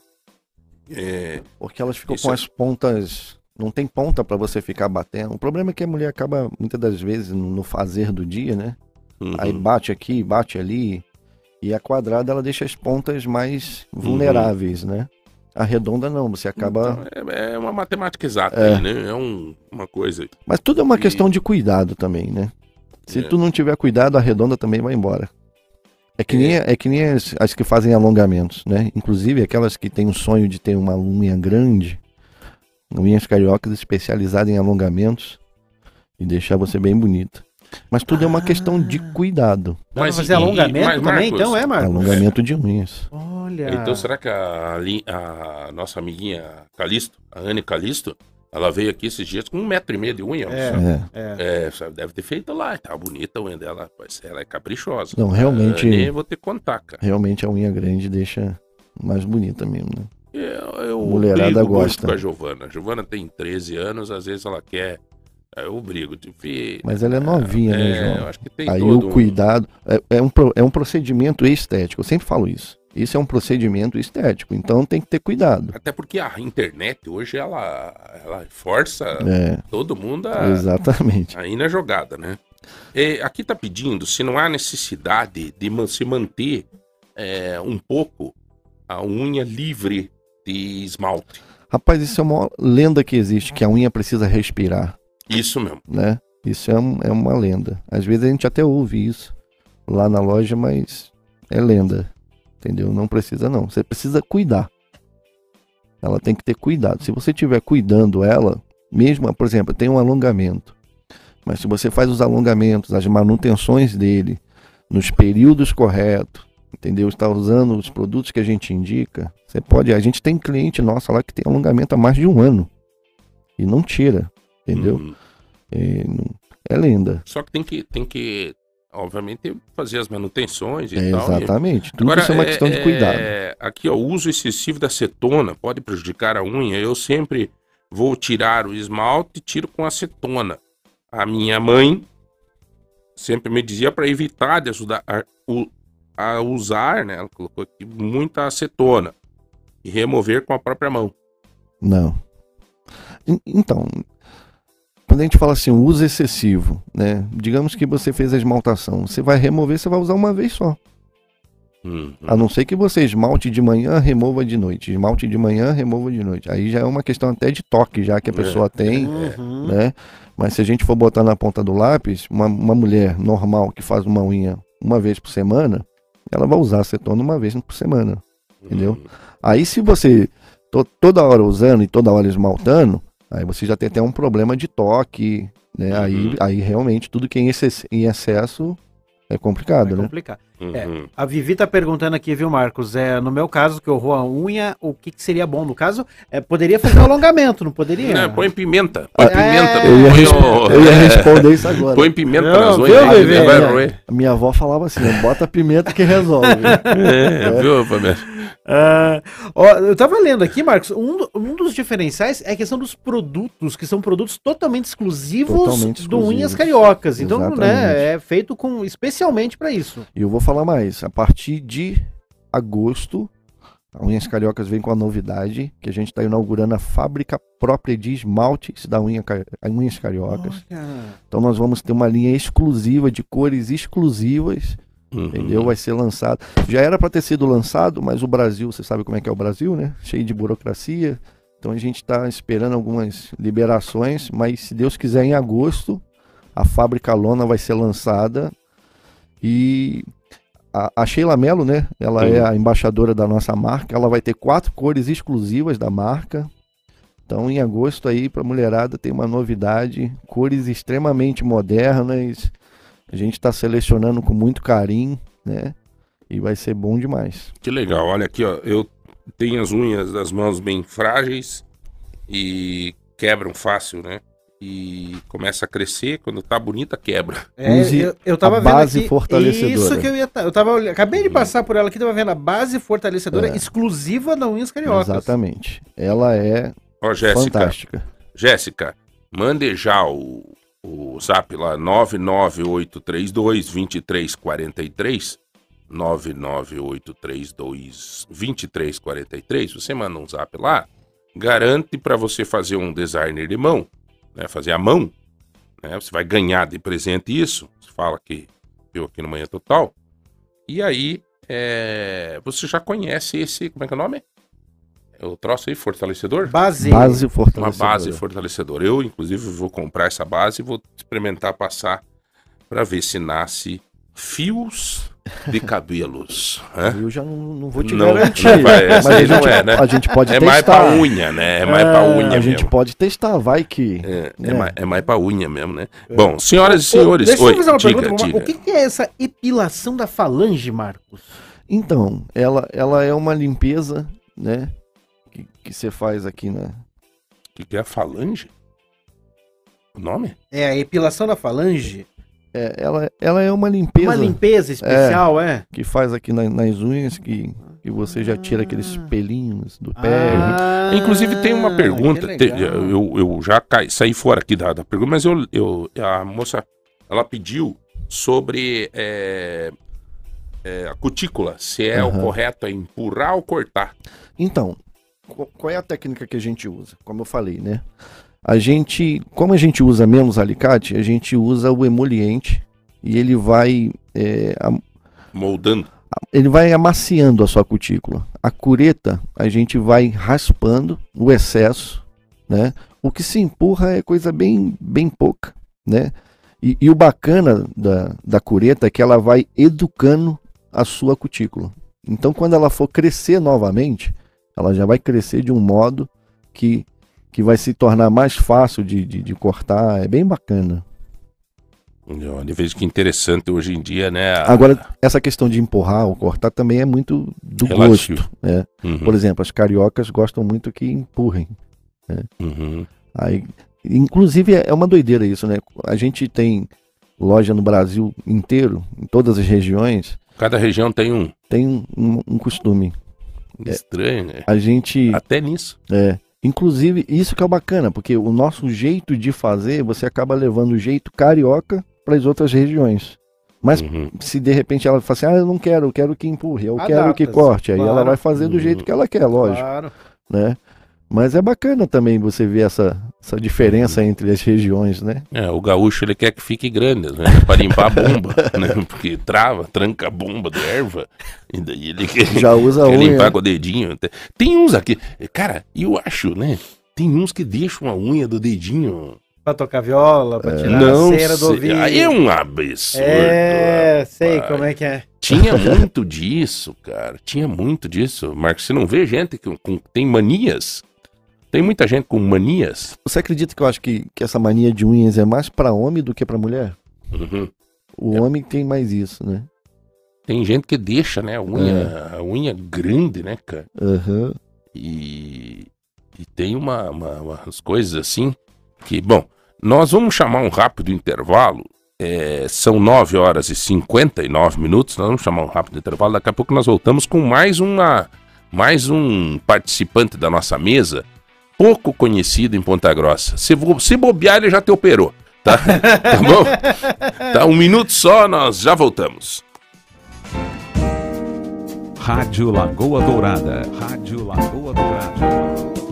É, Porque elas ficam Isso com é- as pontas. Não tem ponta pra você ficar batendo. O problema é que a mulher acaba, muitas das vezes, no fazer do dia, né? uhum. Aí bate aqui, bate ali. E a quadrada ela deixa as pontas mais Uhum. vulneráveis, né? A redonda não, você acaba. Então, é, é uma matemática exata, É. né? É um- uma coisa. Mas tudo é uma E- questão de cuidado também, né? Se É. tu não tiver cuidado, a redonda também vai embora. É que nem, é que nem as, as que fazem alongamentos, né? Inclusive aquelas que têm o sonho de ter uma unha grande, unhas cariocas especializadas em alongamentos e deixar você bem bonita. Mas tudo é uma questão de cuidado. Dá pra fazer e- alongamento mas, também, Marcos, então, é, Marcos? Alongamento de unhas. Olha. Então será que a, a nossa amiguinha Calisto, a Anne Calisto, ela veio aqui esses dias com um metro e meio de unha? É. sabe? É. É. É, sabe, deve ter feito lá, tá bonita a unha dela, mas ela é caprichosa. Não, realmente- eu vou ter que contar, cara. Realmente a unha grande deixa mais bonita mesmo, né? Eu, eu Mulherada gosta. com a Giovana. A Giovana tem 13 anos, às vezes ela quer Aí eu brigo ver. Mas ela é novinha, né, É, eu João? acho que tem Aí o um- cuidado. É, é um, é um procedimento estético. Eu sempre falo isso. Isso é um procedimento estético. Então tem que ter cuidado. Até porque a internet hoje ela, ela força É, todo mundo a, exatamente. aí na jogada, né? É, aqui tá pedindo se não há necessidade de se manter é, um pouco a unha livre de esmalte. Rapaz, isso é uma lenda que existe, que a unha precisa respirar, Isso mesmo. né? Isso é, um- é uma lenda. Às vezes a gente até ouve isso lá na loja, mas é lenda. Entendeu? Não precisa não. Você precisa cuidar. Ela tem que ter cuidado. Se você estiver cuidando ela, mesmo, por exemplo, tem um alongamento. Mas se você faz os alongamentos, as manutenções dele nos períodos corretos, entendeu? Está usando os produtos que a gente indica, você pode. A gente tem cliente nossa lá que tem alongamento há mais de um ano. E não tira, entendeu? Hum. É, é lenda. Só que tem que, tem que, obviamente, fazer as manutenções e É, tal. e- exatamente. Tudo isso é uma questão de cuidado. Aqui, ó, o uso excessivo da acetona pode prejudicar a unha. Eu sempre vou tirar o esmalte e tiro com acetona. A minha mãe sempre me dizia para evitar de ajudar a, a usar, né? Ela colocou aqui muita acetona e remover com a própria mão. Não. En- Então, quando a gente fala assim, uso excessivo, né? Digamos que você fez a esmaltação, você vai remover, você vai usar uma vez só. Hum, A não ser que você esmalte de manhã, remova de noite. Esmalte de manhã, remova de noite. Aí já é uma questão até de toque, já que a É. pessoa tem, Uhum. né? Mas se a gente for botar na ponta do lápis, uma, uma mulher normal que faz uma unha uma vez por semana, ela vai usar acetona uma vez por semana. entendeu? hum. Aí se você to- toda hora usando e toda hora esmaltando, aí você já tem até um problema de toque, né? Uhum. Aí, aí realmente tudo que é em exce- em excesso é complicado, É né? complicado. É. Uhum. A Vivi tá perguntando aqui, viu, Marcos? É, no meu caso, que eu roo a unha, o que, que seria bom? No caso, é, poderia fazer um alongamento, não poderia? Não, põe pimenta. Põe É, pimenta. Eu ia, põe, eu ia [laughs] é, responder isso agora. põe pimenta Não, nas viu, unhas. aí, bebê? vai É. roer. A minha avó falava assim, né, bota pimenta que resolve. [laughs] É, viu, Fabiano? Ah, ó, eu tava lendo aqui, Marcos, um, do- um dos diferenciais é a questão dos produtos, que são produtos totalmente exclusivos Totalmente do exclusivos. Unhas Cariocas. Então, Exatamente. né, é feito com especialmente para isso. E eu vou falar mais, a partir de agosto, a Unhas Cariocas vem com a novidade, que a gente está inaugurando a fábrica própria de esmaltes da unha, Unhas Cariocas. Então nós vamos ter uma linha exclusiva de cores exclusivas, Uhum. entendeu? Vai ser lançado. Já era para ter sido lançado, mas o Brasil, você sabe como é que é o Brasil, né? Cheio de burocracia. Então a gente está esperando algumas liberações, mas se Deus quiser em agosto a fábrica Lona vai ser lançada e a, a Sheila Mello, né? Ela Sim. é a embaixadora da nossa marca. Ela vai ter quatro cores exclusivas da marca. Então, em agosto aí, para mulherada, tem uma novidade, cores extremamente modernas. A gente está selecionando com muito carinho, né? E vai ser bom demais. Que legal. Olha aqui, ó. Eu tenho as unhas das mãos bem frágeis e quebram fácil, né? E começa a crescer, quando tá bonita, quebra. É, Use eu, eu tava a vendo base aqui, fortalecedora. Isso que eu ia. ta- Eu tava, olhando- acabei de passar por ela aqui, tava vendo a base fortalecedora É. exclusiva da Unhas Cariocas. Exatamente. Ela é Ó, Jéssica. fantástica. Jéssica, mande já o, o zap lá, 99832-2343. 99832-2343. Você manda um zap lá, garante para você fazer um designer de mão, né? Fazer a mão, né? Você vai ganhar de presente isso. Você fala que viu aqui no Manhã Total. E aí, é, você já conhece esse, como é que é o nome? É o troço aí, fortalecedor? Base. Base Uma fortalecedora. base fortalecedora. Eu, inclusive, vou comprar essa base e vou experimentar passar para ver se nasce fios de cabelos. hã? Eu já não, não vou te Não, garantir. não vai, mas aí a gente, não é, né? a gente pode É testar. mais pra unha, né? É mais pra Ah, unha a gente mesmo. pode testar, vai que. É, é né? mais, é mais pra unha mesmo, né? Bom, senhoras e senhores, Deixa oi, eu fazer uma diga, pergunta. diga. O que, é essa epilação da falange, Marcos? Então, ela, ela é uma limpeza, né? Que, você faz aqui na. O que, que é a falange? O nome? É a epilação da falange? É, ela, ela é uma limpeza Uma limpeza especial, é? que faz aqui na- nas unhas, que, e você já tira aqueles pelinhos do pé. Ah, Inclusive tem uma que pergunta, te- eu, eu já caí, saí fora aqui da, da pergunta, mas eu, eu, a moça, ela pediu sobre é, é, a cutícula, se é o Aham. correto é empurrar ou cortar. Então, qu- qual é a técnica que a gente usa? Como eu falei, né? A gente, como a gente usa menos alicate, a gente usa o emoliente e ele vai, é, Moldando. ele vai amaciando a sua cutícula. A cureta, a gente vai raspando o excesso, né? O que se empurra é coisa bem, bem pouca, né? E, e o bacana da, da cureta é que ela vai educando a sua cutícula. Então, quando ela for crescer novamente, ela já vai crescer de um modo que, que vai se tornar mais fácil de, de, de cortar. É bem bacana. Olha, veja que interessante hoje em dia, né? a- Agora, essa questão de empurrar ou cortar também é muito do Relativo. gosto. né? Uhum, Por exemplo, as cariocas gostam muito que empurrem. uhum. Aí, inclusive, é uma doideira isso, né? A gente tem loja no Brasil inteiro, em todas as regiões, Cada região tem um. tem um, um- um costume. Estranho, né? A gente, Até nisso. é, inclusive, isso que é o bacana, porque o nosso jeito de fazer, você acaba levando o jeito carioca para as outras regiões. Mas Uhum. se de repente ela fala assim, ah, eu não quero, eu quero que empurre, eu quero que corte, aí ela claro. vai fazer do jeito que ela quer, lógico. Claro. né? Mas é bacana também você ver essa, essa diferença entre as regiões, né? É, o gaúcho ele quer que fique grande, né? Pra limpar a bomba, [laughs] né? Porque trava, tranca a bomba do erva. E daí ele quer, [laughs] Já usa a quer unha. limpar com o dedinho. Tem uns aqui, cara, eu acho, né? Tem uns que deixam a unha do dedinho. Pra tocar viola, pra tirar não a cera do sei. ouvido. Aí é um absurdo. É, sei rapaz. como é que é. Tinha [laughs] muito disso, cara. Tinha muito disso. Marcos, você não vê gente que com- tem manias? Tem muita gente com manias. Você acredita que eu acho que, que essa mania de unhas é mais pra homem do que pra mulher? Uhum. O homem tem mais isso, né? Tem gente que deixa, né, a unha, É. a unha grande, né, cara? Aham. E, e tem uma, uma- umas coisas assim que, bom, nós vamos chamar um rápido intervalo. é, são 9 horas e 59 minutos. Nós vamos chamar um rápido intervalo. Daqui a pouco nós voltamos com mais uma mais um participante da nossa mesa, pouco conhecido em Ponta Grossa. Se, se bobear, ele já te operou. Tá, [laughs] tá bom? Tá, um minuto só, nós já voltamos. Rádio Lagoa Dourada. Rádio Lagoa Dourada.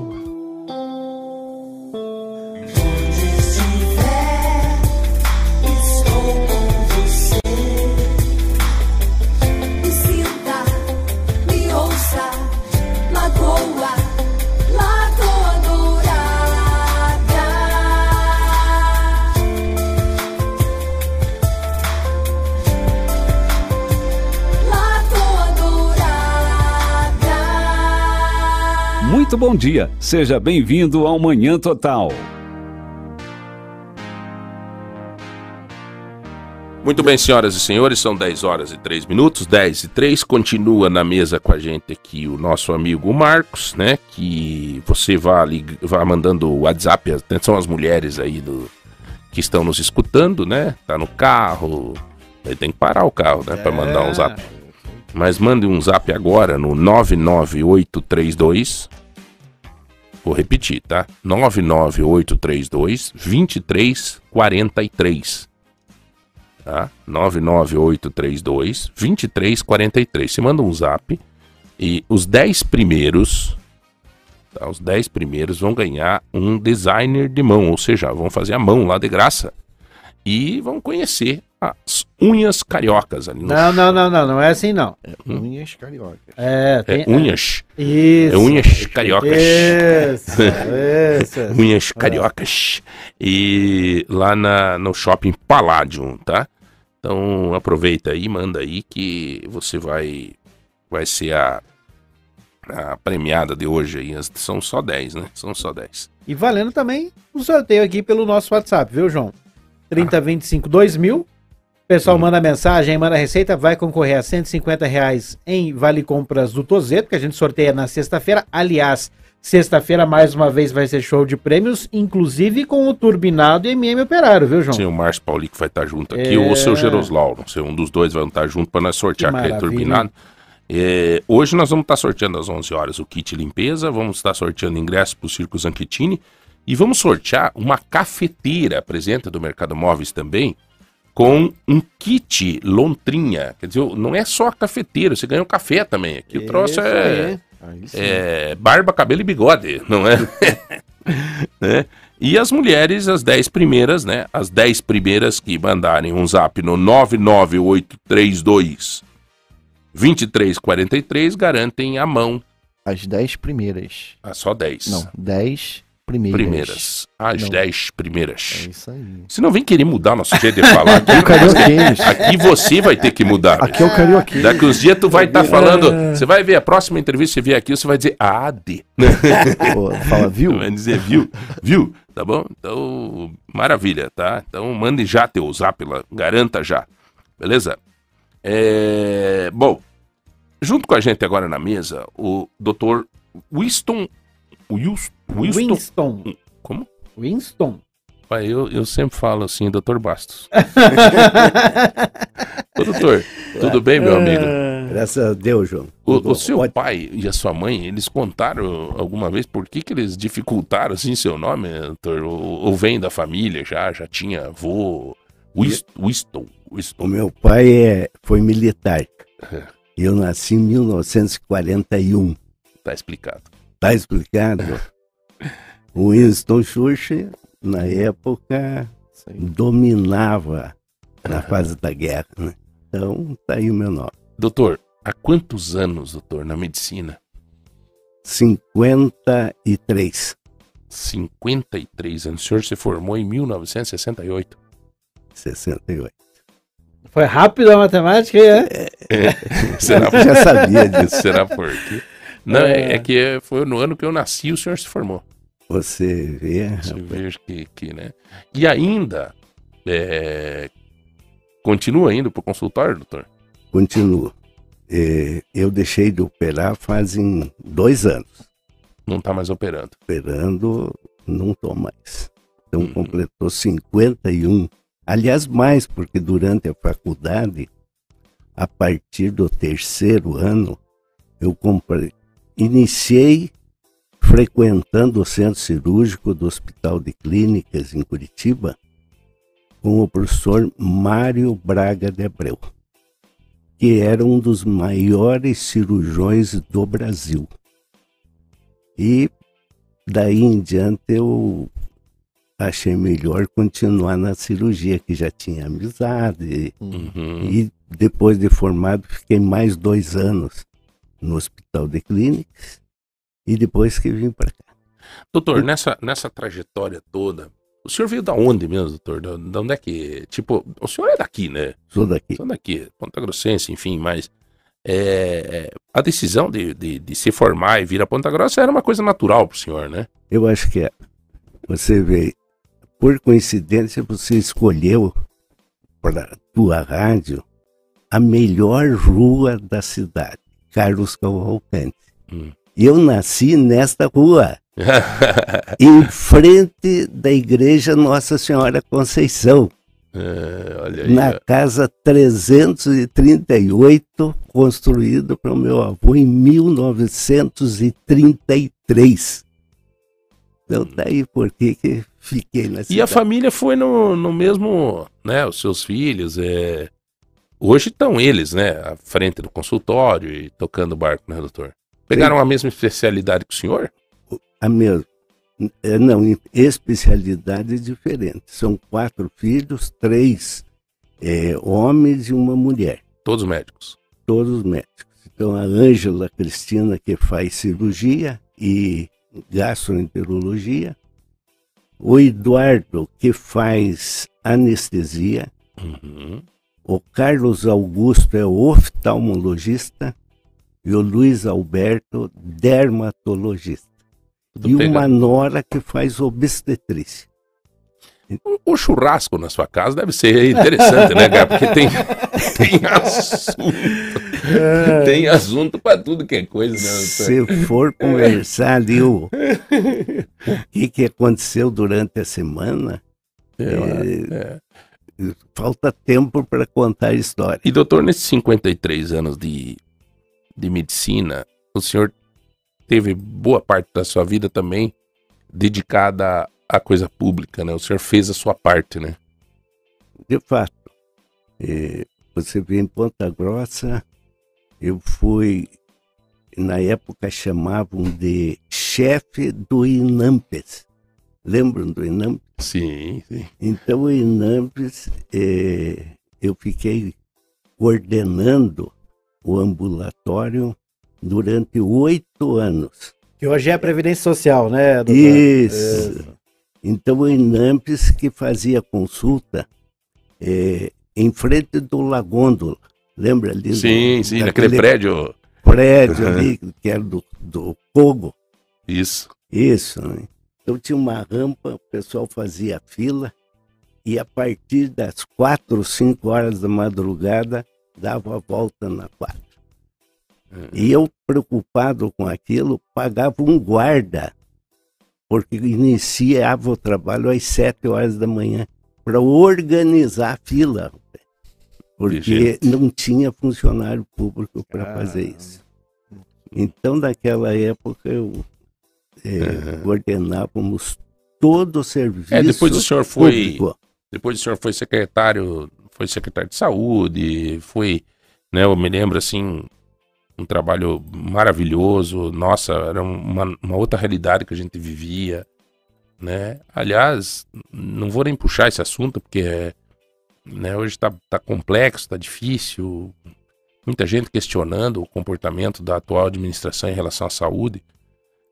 Muito bom dia. Seja bem-vindo ao Manhã Total. Muito bem, senhoras e senhores, são 10 horas e 3 minutos, 10 e 3. Continua na mesa com a gente aqui o nosso amigo Marcos, né? Que você vá, lig... vá mandando o WhatsApp, atenção às mulheres aí do... que estão nos escutando, né? Tá no carro, aí tem que parar o carro, né? Pra mandar um zap. Mas mande um zap agora no 99832. Vou repetir, tá? 99832 2343 tá? 99832 2343. Você manda um zap e os 10 primeiros, tá? Os 10 primeiros vão ganhar um designer de mão, ou seja, vão fazer a mão lá de graça e vão conhecer as unhas cariocas ali no Não, não, não, não, não é assim não. Unhas carioca. É, é, tem. unhas, Isso. é unhas cariocas. Isso, isso. Unhas cariocas. E lá na, no shopping Palladium, tá? Então aproveita aí, manda aí que você vai vai ser a, a premiada de hoje aí. As- São só 10, né? São só 10. E valendo também o sorteio aqui pelo nosso WhatsApp, viu, João? 3025 2000. Pessoal manda mensagem, manda receita, vai concorrer a 150 reais em Vale Compras do Tozeto, que a gente sorteia na sexta-feira. Aliás, sexta-feira, mais uma vez, vai ser show de prêmios, inclusive com o Turbinado e MM Operário, viu, João? Sim, o Márcio Paulico vai estar junto aqui, É. ou o seu Geroslau, não sei, um dos dois vai estar junto para nós sortear Que aquele turbinado. É, hoje nós vamos estar sorteando às 11 horas o kit limpeza, vamos estar sorteando ingresso para o Circo Zanchettini e vamos sortear uma cafeteira presente do Mercado Móveis também, com um kit lontrinha. Quer dizer, não é só a cafeteira, você ganha um café também. Aqui o troço é, é barba, cabelo e bigode, não é? [laughs] Né? E as mulheres, as 10 primeiras, né? As 10 primeiras que mandarem um zap no 99832 2343 garantem a mão. As 10 primeiras. Ah, só 10. Não, 10 primeiras. primeiras. As Não. 10 primeiras. É isso aí. Se não vem querer mudar nosso jeito de falar aqui, [laughs] O carioquês. aqui você vai ter que mudar. Aqui é o carioquês. Daqui uns dias tu vai estar falando. Você vai ver a próxima entrevista, você vier aqui, você vai dizer AD. [laughs] Pô, Fala, viu? Vai dizer, viu? Viu? Tá bom? Então, maravilha, tá? Então, mande já teu zap lá, garanta já. Beleza? É... Bom, junto com a gente agora na mesa, o doutor Winston. Wilson, Winston. Winston. Como? Winston. Pai, eu, eu sempre falo assim, doutor Bastos. [laughs] Ô, doutor, tudo bem, meu amigo? Graças a Deus, João. O, o seu ótimo. pai e a sua mãe, eles contaram alguma vez por que, que eles dificultaram assim seu nome, doutor? Ou, ou vem da família já, já tinha avô? Wist- Winston. O Winston. meu pai é, foi militar. Eu nasci em 1941. Tá explicado. Tá explicado? [laughs] O Winston Churchill, na época, aí. dominava na fase da guerra, né? Então, tá aí o meu nome. Doutor, há quantos anos, doutor, na medicina? 53, 53 anos. O senhor se formou em 1968. 68. Foi rápido a matemática, é? [laughs] Será Eu já sabia disso. Será por quê? Não, é, é que foi no ano que eu nasci o senhor se formou. Você vê, Você veja que, que, né? E ainda é, continua indo pro consultório, doutor? Continuo. Eh, eu deixei de operar fazem dois anos. Não tá mais operando. Operando, não tô mais. Então Uhum. completou 51. Aliás, mais, porque durante a faculdade, a partir do terceiro ano, eu comprei. Iniciei frequentando o centro cirúrgico do Hospital de Clínicas em Curitiba com o professor Mário Braga de Abreu, que era um dos maiores cirurgiões do Brasil. E daí em diante eu achei melhor continuar na cirurgia, que já tinha amizade. Uhum. E depois de formado, fiquei mais dois anos no Hospital de Clínicas e depois que vim para cá. Doutor, nessa, nessa trajetória toda, o senhor veio da onde mesmo, doutor? Da, da onde é que. Tipo, o senhor é daqui, né? Sou daqui. Sou daqui, Ponta Grossense, enfim, mas. é, a decisão de, de, de se formar e vir a Ponta Grossa era uma coisa natural pro senhor, né? Eu acho que é. Você vê, por coincidência, você escolheu para tua rádio a melhor rua da cidade, Carlos Cavalcante. Hum. Eu nasci nesta rua, [laughs] em frente da igreja Nossa Senhora Conceição, É, aí. na casa 338, construído pelo meu avô em 1933. Então, daí por que que fiquei na E a cidade. família foi no, no mesmo, né? Os seus filhos, é... Hoje estão eles, né? À frente do consultório e tocando barco, né, doutor? Pegaram a mesma especialidade que o senhor? A mesma. É, Não, especialidades diferentes. São quatro filhos, três é, homens e uma mulher, Todos médicos. todos médicos. Então, a Ângela Cristina, que faz cirurgia e gastroenterologia, o Eduardo, que faz anestesia, Uhum. O Carlos Augusto é oftalmologista e o Luiz Alberto, dermatologista. Tudo e pega- uma nora que faz obstetrícia. O, churrasco na sua casa deve ser interessante, né, cara? Porque tem, [laughs] tem assunto. tem assunto pra tudo que é coisa, né? Se for conversar ali o, o que, que aconteceu durante a semana, É, é. Falta tempo para contar a história. E doutor, nesses 53 anos de, de medicina, o senhor teve boa parte da sua vida também dedicada à coisa pública, né? O senhor fez a sua parte, né? De fato, eh, você vê em Ponta Grossa, eu fui, na época chamavam de chefe do INAMPES. Lembram do INAMPES? Sim, sim. Então, o INAMPES, eh, eu fiquei coordenando o ambulatório durante oito anos. Que hoje é a Previdência Social, né, doutor? Isso. Então, o INAMPES que fazia consulta eh, em frente do Lagôndola. Lembra ali? do- Sim, sim, naquele prédio. prédio ali, [laughs] que era do, do Fogo. Isso. Isso, né? Então tinha uma rampa, o pessoal fazia fila e a partir das quatro, cinco horas da madrugada dava a volta na quadra. E eu, preocupado com aquilo, pagava um guarda, porque iniciava o trabalho às sete horas da manhã, para organizar a fila, porque não tinha funcionário público para fazer isso. Então, naquela época, eu eh, coordenávamos todo o serviço É, depois o senhor foi. público. Depois o senhor foi secretário, foi secretário de saúde, foi, né, eu me lembro assim, um trabalho maravilhoso, nossa, era uma, uma outra realidade que a gente vivia, né? Aliás, não vou nem puxar esse assunto porque né, hoje está tá complexo, está difícil, muita gente questionando o comportamento da atual administração em relação à saúde.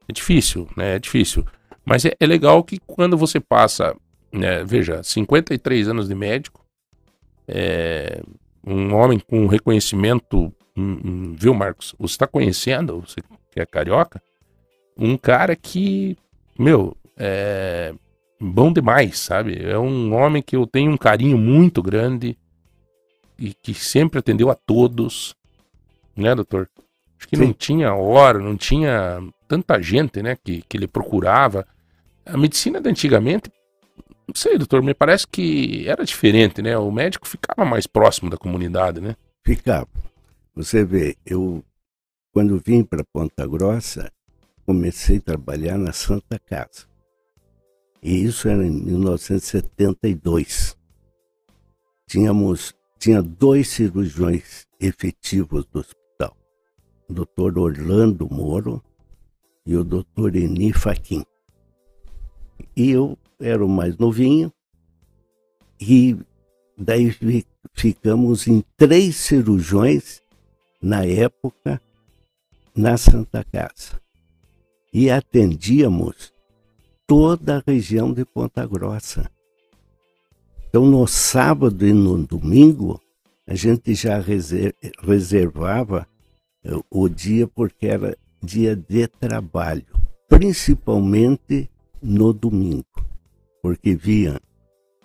É difícil, né? É difícil. Mas é, é legal que quando você passa, né, veja, 53 anos de médico, é, um homem com reconhecimento, hum, hum, viu, Marcos? Você está conhecendo, você que é carioca, um cara que, meu, é bom demais, sabe? É um homem que eu tenho um carinho muito grande e que sempre atendeu a todos, né, doutor? Acho que Sim. não tinha hora, não tinha tanta gente, né, que, que ele procurava. A medicina de antigamente, não sei, doutor, me parece que era diferente, né? O médico ficava mais próximo da comunidade, né? Ficava. Você vê, eu, quando vim para Ponta Grossa, comecei a trabalhar na Santa Casa. E isso era em 1972. Tínhamos, tinha dois cirurgiões efetivos do hospital. O doutor Orlando Moro e o doutor Eni Faquin. E eu era o mais novinho. E daí fi- ficamos em três cirurgiões na época na Santa Casa. E atendíamos toda a região de Ponta Grossa. Então, no sábado e no domingo, a gente já reser- reservava eh, o dia porque era dia de trabalho, principalmente no domingo, porque via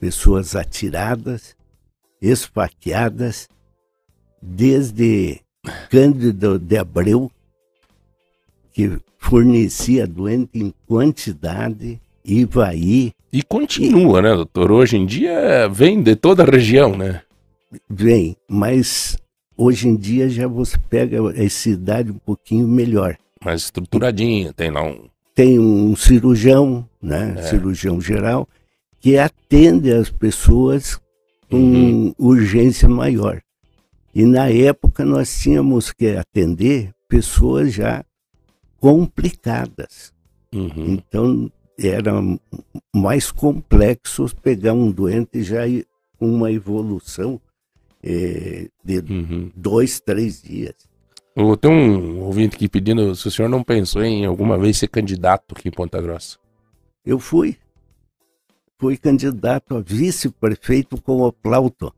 pessoas atiradas, esfaqueadas, desde Cândido de Abreu, que fornecia doente em quantidade, Ivaí, E continua, né, doutor? Hoje em dia vem de toda a região, né? vem, mas hoje em dia já você pega a cidade um pouquinho melhor. Mais estruturadinha, tem lá um. Tem um cirurgião, né, É. cirurgião geral, que atende as pessoas com Uhum. urgência maior. E na época nós tínhamos que atender pessoas já complicadas. Uhum. Então era mais complexo pegar um doente já com uma evolução eh, de Uhum. dois, três dias. Ô, Tem um ouvinte aqui pedindo se o senhor não pensou em alguma vez ser candidato aqui em Ponta Grossa. Eu fui. Fui candidato a vice-prefeito com o Plauto.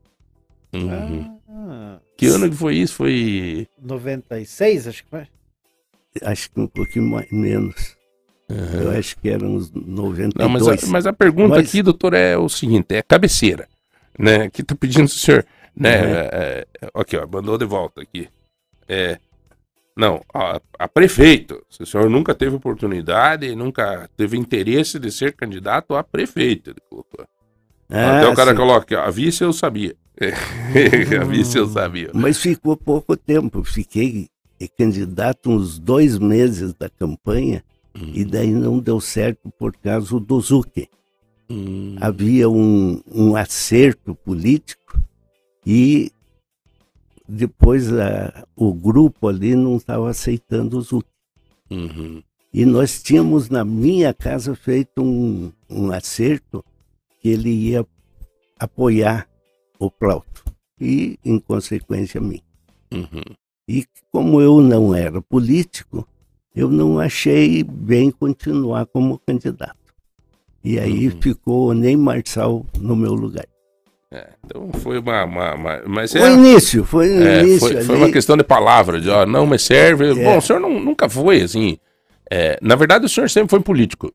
Uhum. Ah, Que ano que foi isso? Foi. 96, acho que foi. Acho que um pouquinho mais, menos. Uhum. Eu acho que eram uns 92. Não, mas a, mas a pergunta Mas- aqui, doutor, é o seguinte: é cabeceira. Né? Aqui tá pedindo pro senhor. Né? Uhum. é, é, aqui, ó, mandou de volta aqui. É. Não, a, a prefeito. Se o senhor nunca teve oportunidade, nunca teve interesse de ser candidato a prefeito. Colocou. Ah, Até o cara sim. coloca, a vice eu sabia. [laughs] a vice eu sabia. Mas ficou pouco tempo. Fiquei é candidato uns dois meses da campanha Hum. e daí não deu certo por causa do Zucchi. Hum. Havia um, um acerto político e depois a- o grupo ali não estava aceitando o Zucchi. Uhum. E nós tínhamos na minha casa feito um, um acerto que ele ia apoiar o Plauto e, em consequência, a mim. Uhum. E como eu não era político, eu não achei bem continuar como candidato. E aí Uhum. ficou o Ney Marçal no meu lugar. É, então foi uma. uma- uma- mas O é, início, foi no é, início foi, foi uma questão de palavra, de ó, não me serve. É. Bom, o senhor não- nunca foi assim. é, na verdade, o senhor sempre foi político.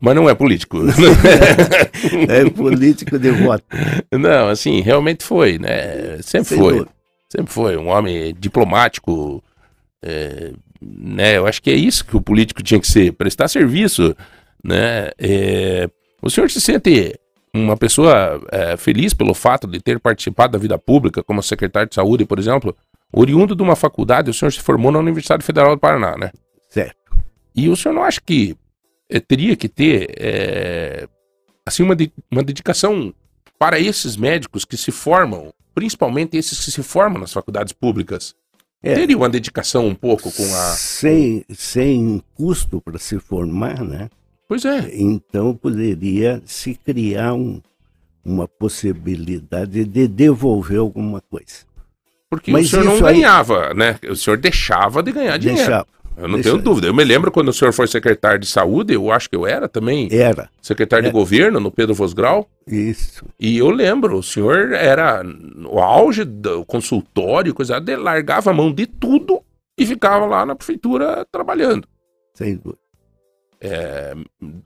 Mas não é político. [laughs] É político de voto. [laughs] não, assim, realmente foi, né? Sempre Sem foi. dúvida. Sempre foi. Um homem diplomático. é, né? Eu acho que é isso que o político tinha que ser, prestar serviço. Né? O senhor se sente uma pessoa é, feliz pelo fato de ter participado da vida pública, como secretário de saúde, por exemplo, oriundo de uma faculdade, o senhor se formou na Universidade Federal do Paraná, né? Certo. E o senhor não acha que eh, teria que ter eh, assim uma, de- uma dedicação para esses médicos que se formam, principalmente esses que se formam nas faculdades públicas? É. Teria uma dedicação um pouco com a. Sem, sem custo para se formar, né? Pois é. Então poderia se criar um- uma possibilidade de devolver alguma coisa. Porque Mas o senhor não isso aí- ganhava, né? O senhor deixava de ganhar dinheiro. Deixar. Eu não deixa- tenho dúvida. Eu me lembro quando o senhor foi secretário de saúde, eu acho que eu era também Era secretário É. de governo no Pedro Vosgrau. isso. E eu lembro, o senhor era no auge do consultório, coisa, de, largava a mão de tudo e ficava lá na prefeitura trabalhando. Sem dúvida.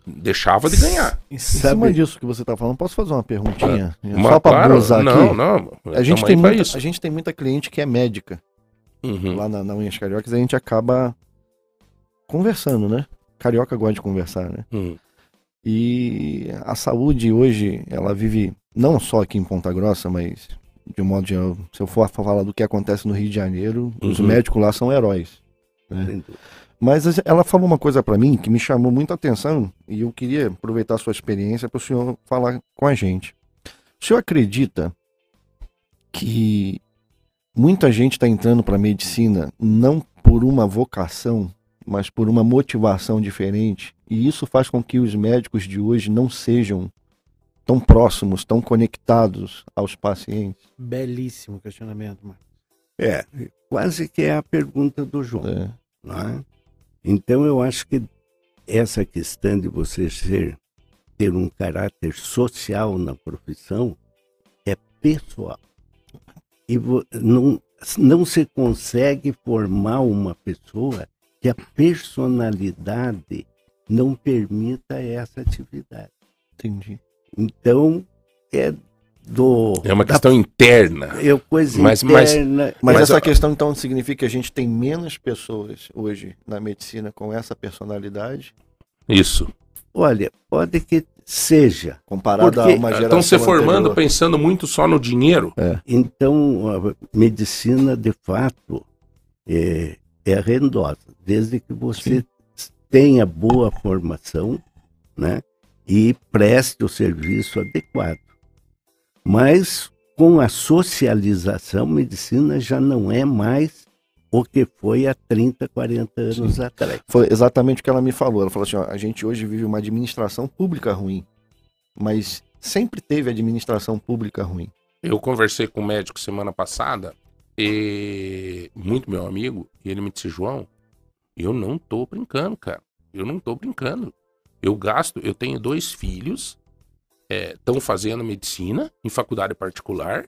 Deixava de ganhar. Em Sabe- cima disso que você está falando, posso fazer uma perguntinha? Mas, Só para claro, abusar não, aqui. não. A gente, tem muita, isso. a gente tem muita cliente que é médica. Uhum. Lá na, na Unhas Cariocas a gente acaba conversando, né? Carioca gosta de conversar, né? Uhum. E a saúde hoje, ela vive não só aqui em Ponta Grossa, mas de um modo geral, se eu for falar do que acontece no Rio de Janeiro, os Uhum. médicos lá são heróis. Né? Mas as- ela falou uma coisa pra mim que me chamou muita atenção e eu queria aproveitar a sua experiência para o senhor falar com a gente. O senhor acredita que muita gente está entrando para a medicina não por uma vocação, mas por uma motivação diferente e isso faz com que os médicos de hoje não sejam tão próximos, tão conectados aos pacientes? Belíssimo questionamento, mano. É, quase que é a pergunta do João. É. não é? Então eu acho que essa questão de você ser ter um caráter social na profissão é pessoal. E não, não se consegue formar uma pessoa que a personalidade não permita essa atividade. Entendi. Então é do É uma da- questão interna. é coisa Mas- mas- interna. Mas, Mas essa a- questão então significa que a gente tem menos pessoas hoje na medicina com essa personalidade Isso. Olha, pode que seja. comparada Porque a uma geração Estão se formando anterior. pensando muito só no dinheiro. Então, a medicina, de fato, é, é rendosa, desde que você tenha boa formação né, e preste o serviço adequado. Mas, com a socialização, medicina já não é mais o que foi há 30, 40 anos atrás. Foi exatamente o que ela me falou. Ela falou assim: ó, a gente hoje vive uma administração pública ruim, mas sempre teve administração pública ruim. Eu conversei com um médico semana passada, e muito meu amigo, e ele me disse, João, eu não tô brincando, cara. Eu não tô brincando. Eu gasto, eu tenho dois filhos, estão fazendo medicina em faculdade particular.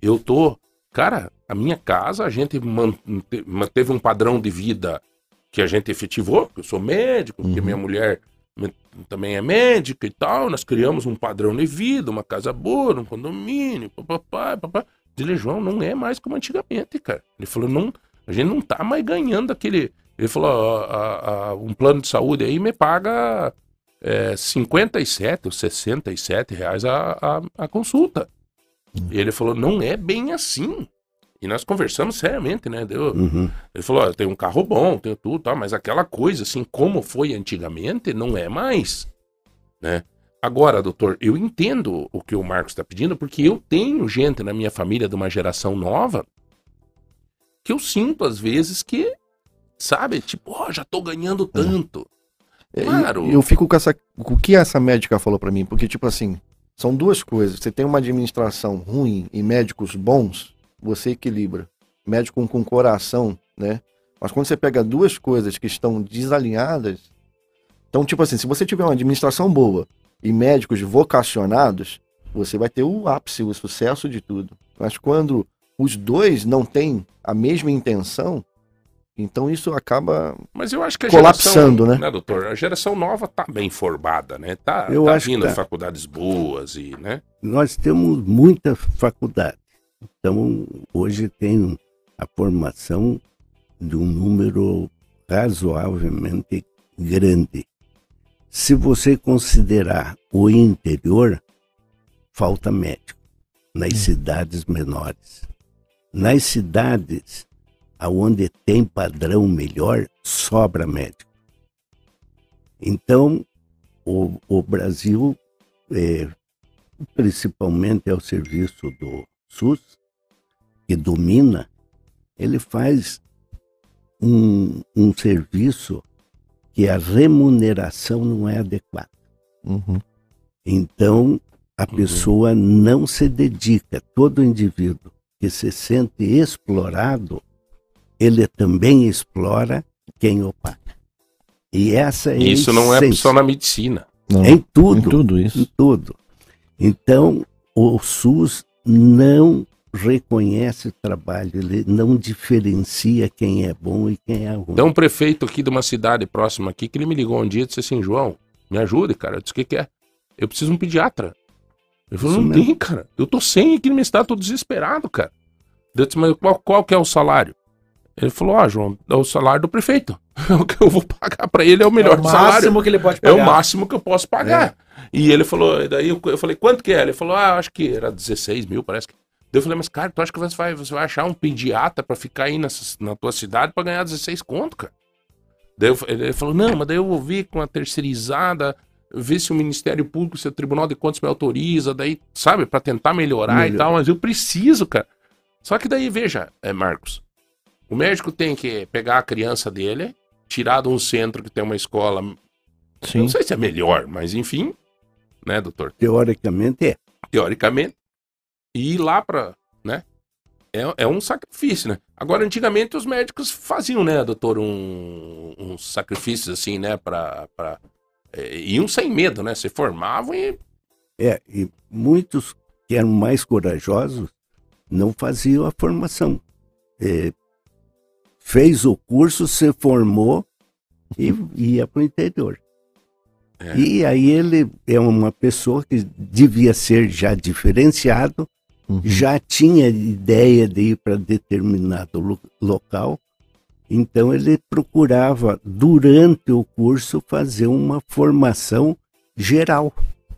Eu tô, cara, a minha casa, a gente mante- manteve um padrão de vida que a gente efetivou, porque eu sou médico, porque Uhum. minha mulher também é médica e tal, nós criamos um padrão de vida, uma casa boa, um condomínio, papapá, papá. Dile, João, não é mais como antigamente, cara. Ele falou, não, a gente não tá mais ganhando aquele. Ele falou, "Ó, a- a- um plano de saúde aí me paga é, 57 ou 67 reais a, a, a consulta. E ele falou, não é bem assim. E nós conversamos seriamente, né? Deu, Uhum. Ele falou, tenho um carro bom, tenho tudo, tal, mas aquela coisa, assim, como foi antigamente, não é mais, né? Agora, doutor, eu entendo o que o Marcos está pedindo, porque eu tenho gente na minha família de uma geração nova que eu sinto, às vezes, que, sabe, tipo, ó, já tô ganhando tanto. É, Claro. Eu fico com essa. O que essa médica falou pra mim? Porque, tipo assim, são duas coisas. Você tem uma administração ruim e médicos bons, você equilibra. Médico com coração, né? Mas quando você pega duas coisas que estão desalinhadas. Então, tipo assim, se você tiver uma administração boa e médicos vocacionados, você vai ter o ápice, o sucesso de tudo. Mas quando os dois não têm a mesma intenção, então isso acaba. Mas eu acho que a Colapsando, geração, né? doutor? A geração nova tá bem formada, né? Tá, Eu tá acho que vindo tá. faculdades boas e, né? Nós temos muita faculdade. Então, hoje tem a formação de um número razoavelmente grande. Se você considerar o interior, falta médico nas cidades menores. Nas cidades aonde tem padrão melhor, sobra médico. Então, o, o Brasil é, principalmente ao serviço do SUS, que domina, ele faz um, um serviço que a remuneração não é adequada. Uhum. Então, a pessoa não se dedica, todo indivíduo que se sente explorado, ele também explora quem o paga. E essa é a Isso não é só na medicina. Não, Em tudo. em tudo em isso. tudo. Então, o SUS não reconhece o trabalho, ele não diferencia quem é bom e quem é ruim. Tem um prefeito aqui de uma cidade próxima aqui que ele me ligou um dia e disse assim, João, me ajude, cara. Eu disse, o que que é? Eu preciso de um pediatra. Ele falou, não mesmo. tem, cara. Eu tô sem aqui no meu estado, tô desesperado, cara. Eu disse, mas qual, qual que é o salário? Ele falou, ah, João, é o salário do prefeito. [laughs] o que eu vou pagar pra ele é o melhor é o salário. máximo que ele pode É pagar. o máximo que eu posso pagar. E ele falou, e daí eu, falei, quanto que é? Ele falou, ah, acho que era 16 mil, parece que. Daí eu falei, mas cara, tu acha que você vai, você vai achar um pediatra pra ficar aí nessa, na tua cidade pra ganhar 16 conto, cara? Daí eu- ele falou, não, mas daí eu vou vir com a terceirizada, ver se o Ministério Público, se o Tribunal de Contas me autoriza, daí, sabe, pra tentar melhorar e Melhor. tal, mas eu preciso, cara. Só que daí, veja, é, Marcos, o médico tem que pegar a criança dele, tirar de um centro que tem uma escola Sim. não sei se é melhor, mas enfim, né, doutor? Teoricamente é. Teoricamente, e ir lá pra, né? É, é um sacrifício, né? Agora, antigamente os médicos faziam, né, doutor, um, uns sacrifícios assim, né, pra. pra é, iam sem medo, né? Se formavam e. É, e muitos que eram mais corajosos não faziam a formação. É, fez o curso, se formou e ia para o interior. É. E aí ele é uma pessoa que devia ser já diferenciado, Uhum. já tinha ideia de ir para determinado lo- local, então ele procurava, durante o curso, fazer uma formação geral.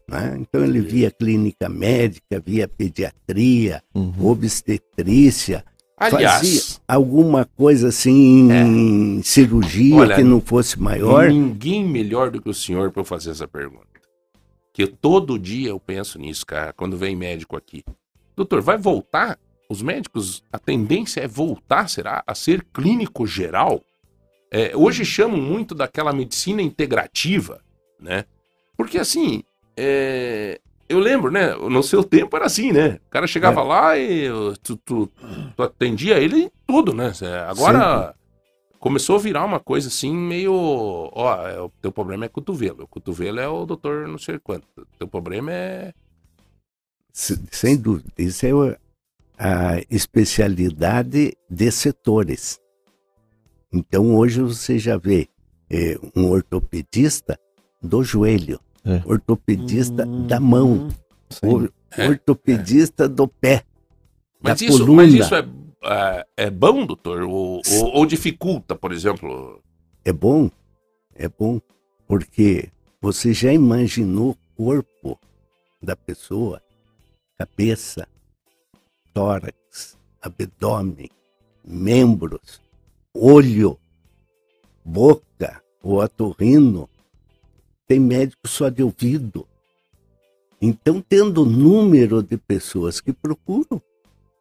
né? Então ele via clínica médica, via pediatria, Uhum. obstetrícia, Aliás, fazia alguma coisa assim em cirurgia Olha, que não fosse maior. ninguém melhor do que o senhor eu fazer essa pergunta. Que todo dia eu penso nisso, cara, quando vem médico aqui. Doutor, vai voltar? Os médicos, a tendência é voltar, será? A ser clínico geral? É, hoje chamam muito daquela medicina integrativa, né? Porque assim, é, eu lembro, né? No seu tempo era assim, né? O cara chegava É. lá e tu, tu- tu atendia ele em tudo, né? Agora começou a virar uma coisa assim, meio. Ó, é, o teu problema é cotovelo. O cotovelo é o doutor não sei quanto. O teu problema é. Se- Sem dúvida. Isso é a especialidade de setores. Então, hoje você já vê eh, um ortopedista do joelho, É. ortopedista Hum. da mão, or- É, ortopedista do pé, Mas da isso, coluna. mas isso é, é, é bom, doutor? Ou, ou, ou dificulta, por exemplo? É bom, é bom, porque você já imaginou o corpo da pessoa, cabeça, tórax, abdômen, membros, olho, boca, o otorrino. Tem médico só de ouvido. Então, tendo número de pessoas que procuram,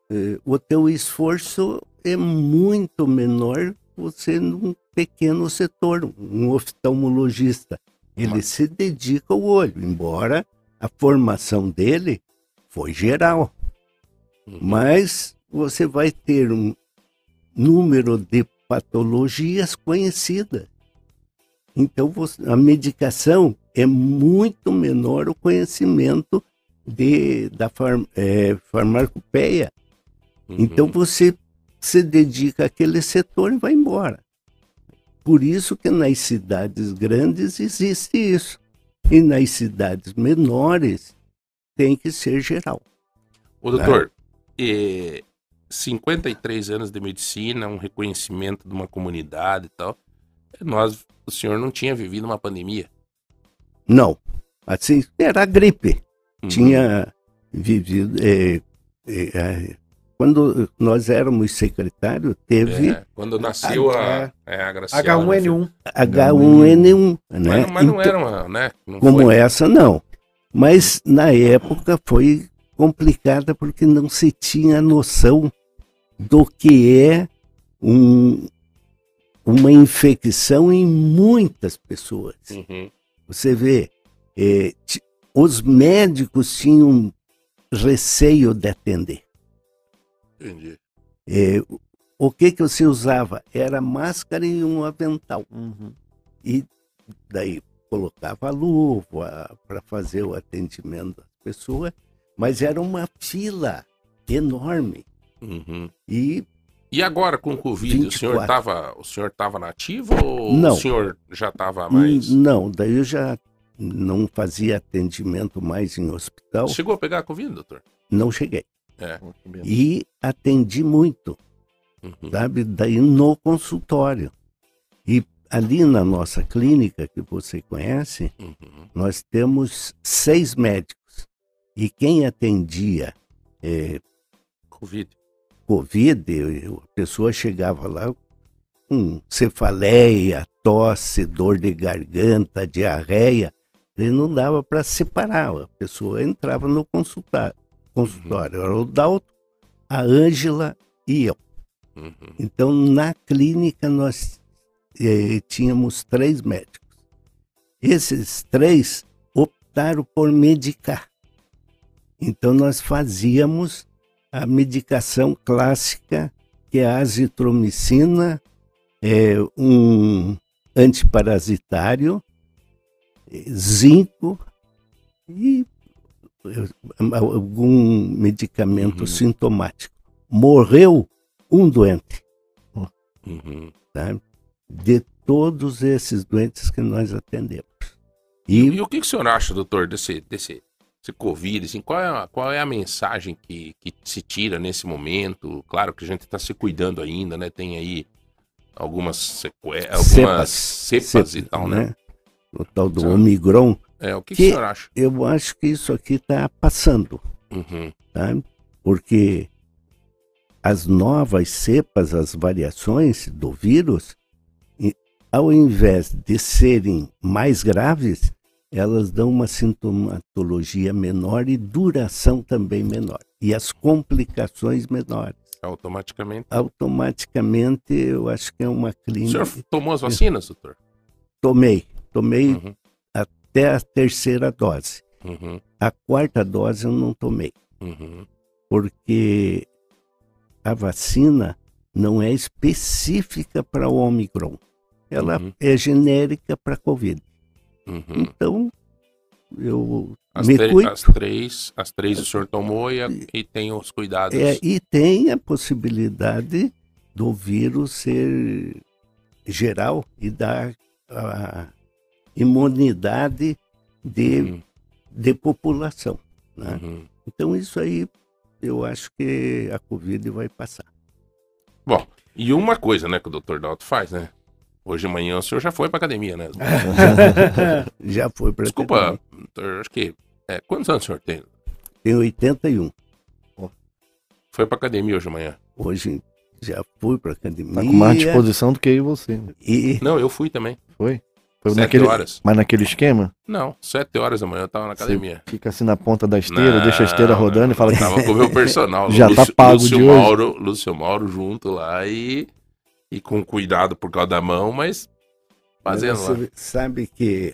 eh, o teu esforço é muito menor você num pequeno setor, um oftalmologista. Ele Mas- se dedica ao olho, embora a formação dele foi geral. Uhum. Mas você vai ter um número de patologias conhecidas. Então, você- a medicação é muito menor o conhecimento de, da far, eh, farmacopeia. Uhum. Então você se dedica àquele setor e vai embora. Por isso que nas cidades grandes existe isso. E nas cidades menores tem que ser geral. Ô, doutor, eh, 53 anos de medicina, um reconhecimento de uma comunidade e tal. Nós, o senhor não tinha vivido uma pandemia. Não. Assim, era a gripe. Uhum. Tinha vivido. eh, eh, eh, quando nós éramos secretário, teve É, quando nasceu a, é, a Graciela. H1N1. H1N1. Né? Mas, mas não Então- era uma, né? Não como foi. essa, não. Mas na época foi complicada porque não se tinha noção do que é um- uma infecção em muitas pessoas. Uhum. Você vê, eh, ti- os médicos tinham receio de atender. Entendi. Eh, o- o que que você usava? Era máscara e um avental. Uhum. E daí colocava a luva para fazer o atendimento das pessoas, mas era uma fila enorme. Uhum. E E agora com o Covid, o senhor 24. estava o senhor tava nativo ou Não. o senhor já estava mais. n- não, daí eu já não fazia atendimento mais em hospital, Chegou a pegar a Covid, doutor? não cheguei. É. E atendi muito, Uhum. sabe? Daí no consultório. E ali na nossa clínica, que você conhece, Uhum. nós temos seis médicos. E quem atendia eh, Covid. Covid, a pessoa chegava lá com cefaleia, tosse, dor de garganta, diarreia, e não dava para separar. A pessoa entrava no consulta- consultório. Era o Dalton, a Ângela e eu. Uhum. Então, na clínica, nós eh, tínhamos três médicos. Esses três optaram por medicar. Então, nós fazíamos a medicação clássica, que é a azitromicina, é um antiparasitário, eh, zinco e eh, algum medicamento Uhum. sintomático. Morreu um doente Uhum. tá? de todos esses doentes que nós atendemos. E, E o que, que o senhor acha, doutor, desse, desse Covid? Assim, qual, é a, qual é a mensagem que, que se tira nesse momento? Claro que a gente está se cuidando ainda, né? Tem aí algumas sequelas, algumas cepas, e tal, né? O tal do. Omicron, É, o que, que Que- o senhor acha? eu acho que isso aqui está passando, Uhum. tá? porque as novas cepas, as variações do vírus, ao invés de serem mais graves, elas dão uma sintomatologia menor e duração também menor. E as complicações menores. Automaticamente. automaticamente eu acho que é uma O clínica. senhor tomou as vacinas, doutor? Tomei, tomei Uhum. até a terceira dose. Uhum. A quarta dose eu não tomei, Uhum. porque a vacina não é específica para o Omicron. Ela Uhum. é genérica para Covid. Uhum. Então, eu As, me cuido. as três, as três o senhor tomou e, a- e tem os cuidados. É, e tem a possibilidade do vírus ser geral e dar a imunidade de, Uhum. de população. né? Uhum. Então, isso aí, eu acho que a Covid vai passar. Bom, e uma coisa, né, que o doutor Dalto faz, né? Hoje de manhã o senhor já foi pra academia, né? [laughs] Já foi para Desculpa, doutor, acho que. É, quantos anos o senhor tem? Tem 81. Foi pra academia hoje de manhã. Hoje já fui pra academia. Tá com mais disposição do que eu e você. E Não, eu fui também. Foi? Foi Sete naquele, horas. mas naquele esquema? Não, sete horas da manhã eu tava na academia. Fica assim na ponta da esteira, Não, deixa a esteira rodando e fala que Tava com o meu [laughs] personal. Já tá pago Lúcio de hoje. Mauro, Lúcio Mauro junto lá e, e com cuidado por causa da mão, mas Mas fazendo lá. você sabe que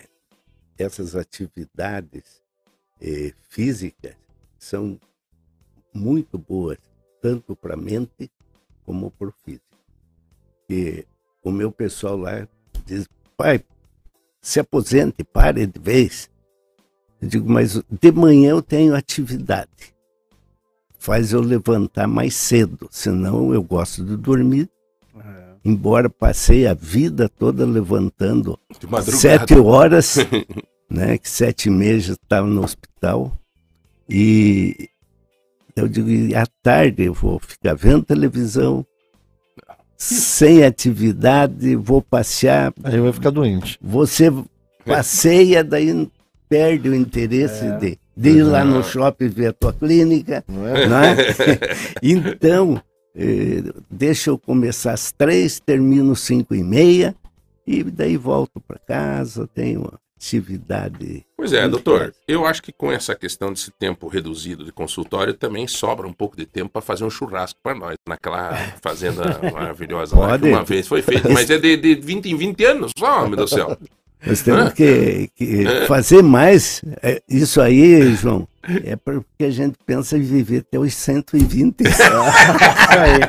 essas atividades eh, físicas são muito boas, tanto para a mente como para o físico. E o meu pessoal lá diz, pai, se aposente, pare de vez. Eu digo, mas de manhã eu tenho atividade. Faz eu levantar mais cedo, senão eu gosto de dormir. Embora passei a vida toda levantando sete horas, [laughs] né? Que sete e meia já estava no hospital. E eu digo, e à tarde eu vou ficar vendo televisão, sem atividade, vou passear. aí vai ficar doente. Você passeia, daí perde o interesse de, de ir lá no shopping ver a tua clínica. Não é? Não é? [laughs] então, deixa eu começar às três, termino cinco e meia, e daí volto para casa, tenho uma atividade. Pois é, doutor, eu acho que com essa questão desse tempo reduzido de consultório também sobra um pouco de tempo para fazer um churrasco para nós, naquela [laughs] fazenda maravilhosa lá que uma vez foi feito, mas é de, de 20 em 20 anos só, meu Deus do céu. Nós temos que, que fazer mais. É, Isso aí, João, é porque a gente pensa em viver até os 120. [laughs] Isso aí.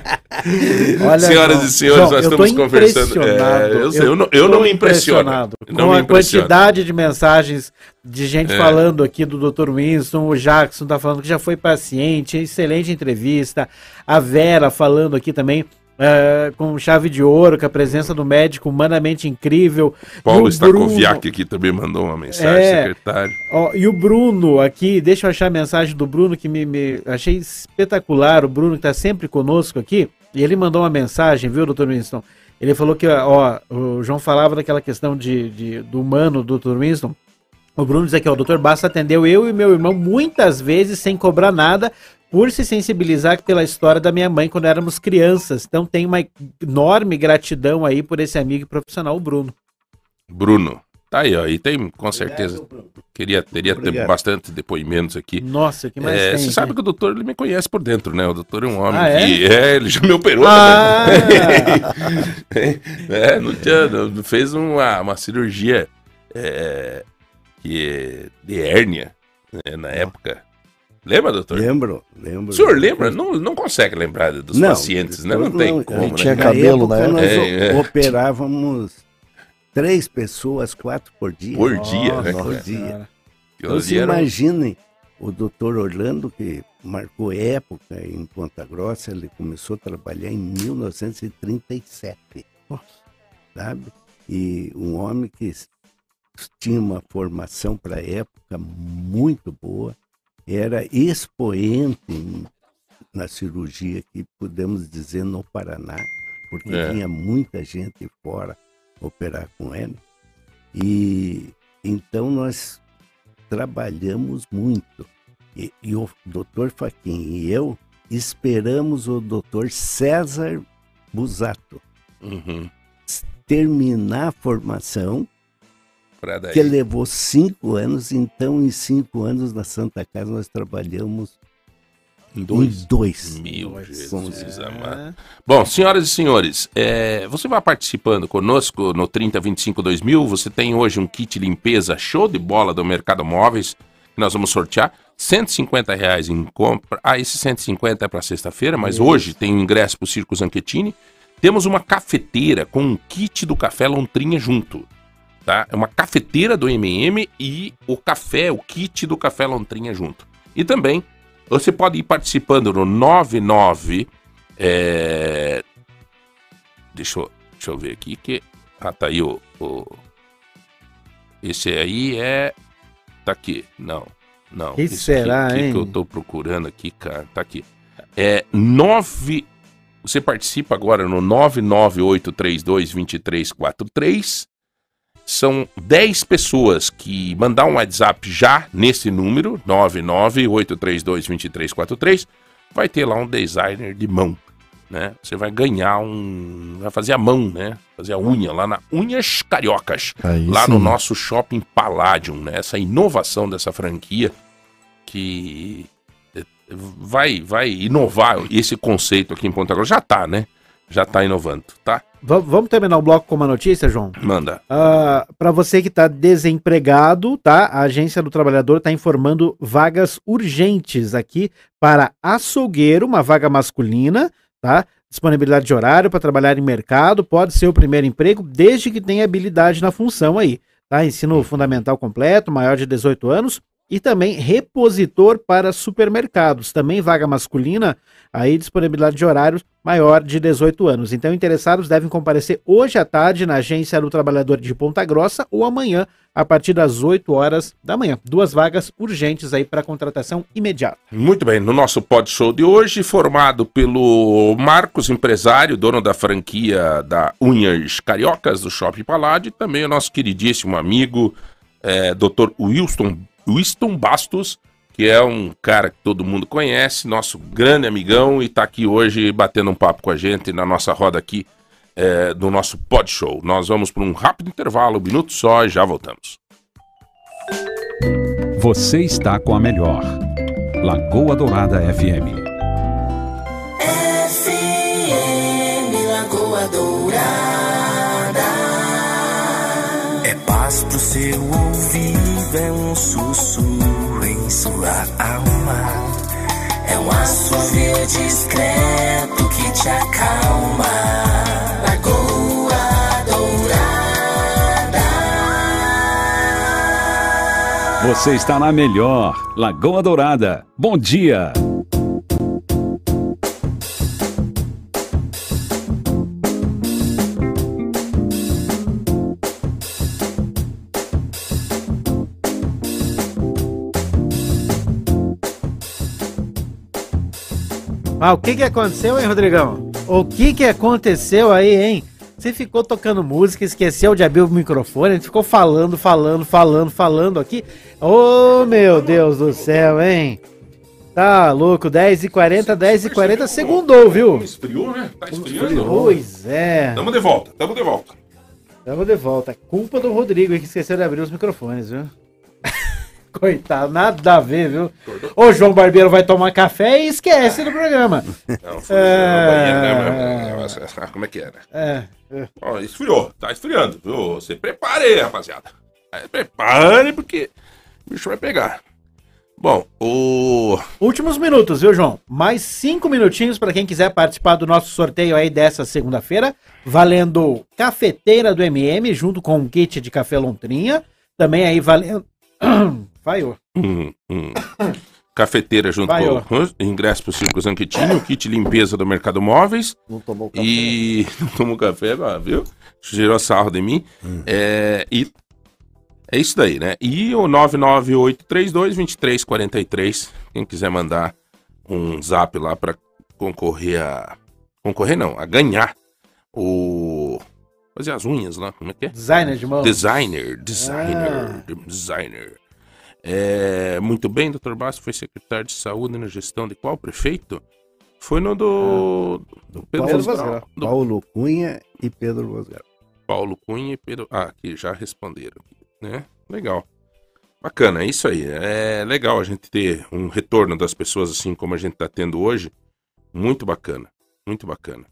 Olha, Senhoras João, e senhores, João, nós eu estamos conversando. É, eu sei, eu não- eu não me impressiono. impressionado Não Com me a quantidade de mensagens de gente É. falando aqui do Dr. Winston, o Jackson tá falando que já foi paciente, excelente entrevista. A Vera falando aqui também. É, com chave de ouro, com a presença do médico humanamente incrível. Paulo Stakoviak aqui também mandou uma mensagem, É. secretário. Ó, e o Bruno aqui, deixa eu achar a mensagem do Bruno que me, me- achei espetacular. O Bruno que tá sempre conosco aqui. E ele mandou uma mensagem, viu, doutor Winston? Ele falou que, ó, o João falava daquela questão de, de- do humano do Dr. Winston. O Bruno diz aqui, ó, o doutor Basta atendeu eu e meu irmão muitas vezes sem cobrar nada por se sensibilizar pela história da minha mãe quando éramos crianças. Então tem uma enorme gratidão aí por esse amigo e profissional, o Bruno. Bruno. Tá aí, ó. E tem, com certeza. Queria, teria Obrigado. bastante depoimentos aqui. Nossa, que mais É, tem você aqui? sabe que o doutor ele me conhece por dentro, né? O doutor é um homem Ah, é? que. É, ele já me operou Ah! também. [laughs] é, não tinha. não- fez uma, uma cirurgia é, que, de hérnia né, na época. Lembra, doutor? Lembro, lembro. O senhor lembra? Não, não consegue lembrar dos Não, pacientes, né? Não tem como, Ele né? tinha cabelo época. nós É, é. operávamos três pessoas, quatro por dia. Por dia, né? Por cara? dia. Então, se era imaginem o doutor Orlando, que marcou época em Ponta Grossa, ele começou a trabalhar em 1937. Sabe? E um homem que tinha uma formação para a época muito boa, era expoente na cirurgia, que podemos dizer no Paraná, porque É. vinha muita gente fora operar com ele. E então nós trabalhamos muito. E, e o doutor Faquin e eu esperamos o doutor César Busato Uhum. terminar a formação. Que levou cinco anos. Então, em cinco anos na Santa Casa, nós trabalhamos Em em dois. dois. Meu Dois. Jesus É. amado. Bom, senhoras e senhores, é, você vai participando conosco no 3025 2000. Você tem hoje um kit limpeza show de bola do Mercado Móveis que nós vamos sortear. 150 reais em compra. Ah, esse 150 é para sexta-feira, mas hoje tem o ingresso para o Circo Zanchettini. Temos uma cafeteira com um kit do café Lontrinha junto. Tá? É uma cafeteira do MM e o café, o kit do café Lontrinha junto. E também você pode ir participando no 99. É... Deixa, eu, deixa eu ver aqui que. Ah, tá aí o. o- Esse aí é. Tá aqui. Não. Não. Que Esse será, aqui, hein? que eu tô procurando aqui, cara. Tá aqui. É 9. Você participa agora no 998322343. São 10 pessoas que mandar um WhatsApp já nesse número, 998322343. vai ter lá um designer de mão, né? Você vai ganhar um, vai fazer a mão, né? Fazer a unha lá na Unhas Cariocas, Aí lá sim. no nosso Shopping Palladium, né? Essa inovação dessa franquia que eh, vai vai inovar esse conceito aqui em Ponta Grossa. Já tá, né? Já tá inovando, tá? Va- vamos terminar o bloco com uma notícia, João? Manda. para você que está desempregado, tá? A Agência do Trabalhador está informando vagas urgentes aqui para açougueiro, uma vaga masculina, tá? Disponibilidade de horário para trabalhar em mercado, pode ser o primeiro emprego, desde que tenha habilidade na função aí, tá? Ensino fundamental completo, maior de 18 anos, e também repositor para supermercados, também vaga masculina, aí disponibilidade de horários maior de 18 anos. Então, interessados devem comparecer hoje à tarde na Agência do Trabalhador de Ponta Grossa ou amanhã, a partir das 8 horas da manhã. Duas vagas urgentes aí para contratação imediata. Muito bem, no nosso pod show de hoje, formado pelo Marcos, empresário, dono da franquia da Unhas Cariocas do Shopping Paládio, e também o nosso queridíssimo amigo, é, Dr. Wilson, Winston Bastos, que é um cara que todo mundo conhece, nosso grande amigão, e está aqui hoje batendo um papo com a gente na nossa roda aqui é, do nosso pod show. Nós vamos para um rápido intervalo, um minuto só, e já voltamos. Você está com a melhor. Lagoa Dourada FM. FM Lagoa Dourada. É paz pro seu ouvido, é um sussurro sua alma. É um assovio discreto que te acalma. Lagoa Dourada. Você está na melhor. Lagoa Dourada. Bom dia. Ah, o que que aconteceu, hein, Rodrigão? O que que aconteceu aí, hein? Você ficou tocando música, esqueceu de abrir o microfone, a gente ficou falando, falando, falando, falando aqui. Ô, meu Deus do céu, hein? Tá louco, 10h40, 10h40, segundou, viu? Esfriou, né? Tá esfriando. Pois é. Tamo de volta, tamo de volta. Tamo de volta. Culpa do Rodrigo que esqueceu de abrir os microfones, viu? [laughs] Coitado, nada a ver, viu? O João Barbeiro vai tomar café e esquece do programa. Não, foi É. banheiro, né, mas- ah, Como é que era? É. Ó, esfriou, tá esfriando, viu? Você prepare aí, rapaziada. É, prepare, porque o bicho vai pegar. Bom, o. Últimos minutos, viu, João? Mais cinco minutinhos para quem quiser participar do nosso sorteio aí dessa segunda-feira, valendo cafeteira do MM junto com um kit de café Lontrinha. Também aí valendo. [clears throat] Vaiou. Hum, hum. Cafeteira junto Vai, com o ingresso pro Circo Zanquetinho, kit limpeza do Mercado Móveis. Não tomou café. E [laughs] não tomou café, viu? Gerou sarro de mim. É, e é isso daí, né? E o 998322343. Quem quiser mandar um zap lá pra concorrer a. Concorrer não, a ganhar o. Fazer as unhas lá, como é que é? Designer de mão. Designer, designer, Ah. designer. É, muito bem, Dr. Basso foi secretário de saúde na gestão de qual prefeito? Foi no do, do Pedro Paulo, do Paulo Cunha e Pedro Vosgal. Paulo Cunha e Pedro. Ah, aqui já responderam, né? Legal. Bacana, é isso aí. É legal a gente ter um retorno das pessoas assim como a gente tá tendo hoje. Muito bacana, muito bacana.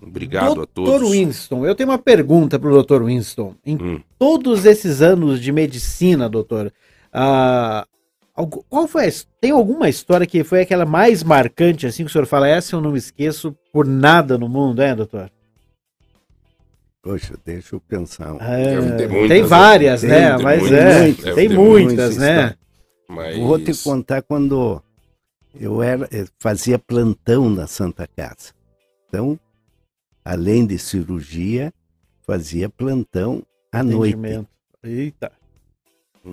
Obrigado a todos. Dr. Winston, eu tenho uma pergunta pro Dr. Winston. Em Hum. todos esses anos de medicina, doutor, ah, qual foi a, tem alguma história que foi aquela mais marcante, assim, que o senhor fala, essa eu não me esqueço por nada no mundo, é, doutor? Poxa, deixa eu pensar. É, muitas, tem várias, né? tem Mas muitas, é, tem muitas, né? Mas... Vou te contar quando eu era, eu fazia plantão na Santa Casa. Então, além de cirurgia, fazia plantão à noite. Eita.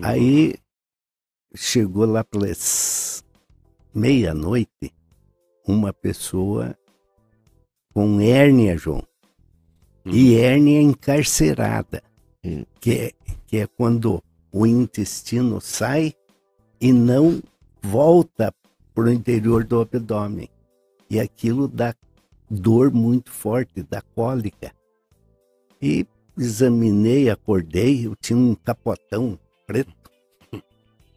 Aí chegou lá pelas meia-noite uma pessoa com hérnia, João. E hérnia encarcerada, Hum. que é, que é quando o intestino sai e não volta para o interior do abdômen. E aquilo dá dor muito forte, dá cólica. E examinei, acordei, eu tinha um capotão preto.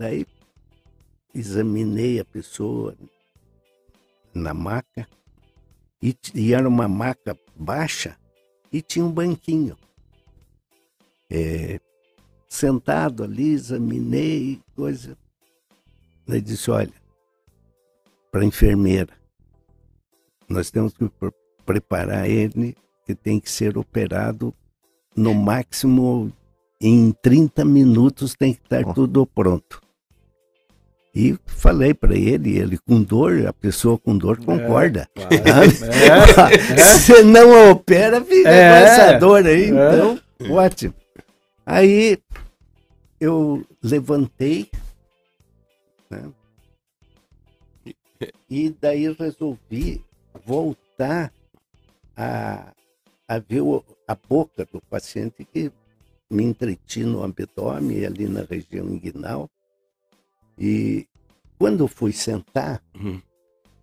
Daí examinei a pessoa na maca e, e era uma maca baixa e tinha um banquinho. É, sentado ali, examinei, coisa. Daí disse, olha, para a enfermeira, nós temos que pre- preparar ele, que tem que ser operado no máximo em 30 minutos tem que estar Ó. tudo pronto. E falei para ele, ele com dor, a pessoa com dor concorda. [laughs] É, [laughs] Se não opera, fica É. com essa dor aí, então, ótimo. Aí eu levantei, né? E daí resolvi voltar a, a ver a boca do paciente que me entreti no abdômen, ali na região inguinal. E quando eu fui sentar, Uhum.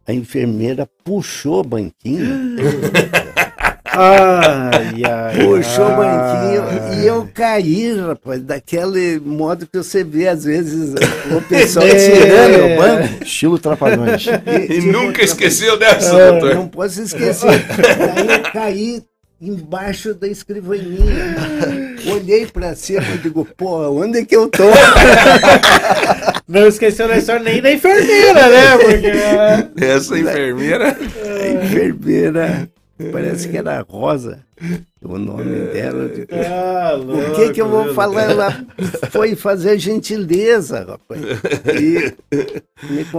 a enfermeira puxou o banquinho, [laughs] Ai, ai, puxou o ai. banquinho e eu caí, rapaz, daquele modo que você vê às vezes o pessoal É. tirando o banco. Estilo Trapalhões. [laughs] E nunca esqueceu dessa, É, doutor. Não posso esquecer. Daí eu caí embaixo da escrivaninha. [laughs] Olhei pra cima e digo, pô, onde é que eu tô? Não esqueceu da história nem da enfermeira, né? Porque. [laughs] Essa enfermeira. A enfermeira, parece que era Rosa, o nome dela. Eu digo, Ah, O que que eu vou falar? Ela foi fazer gentileza, rapaz.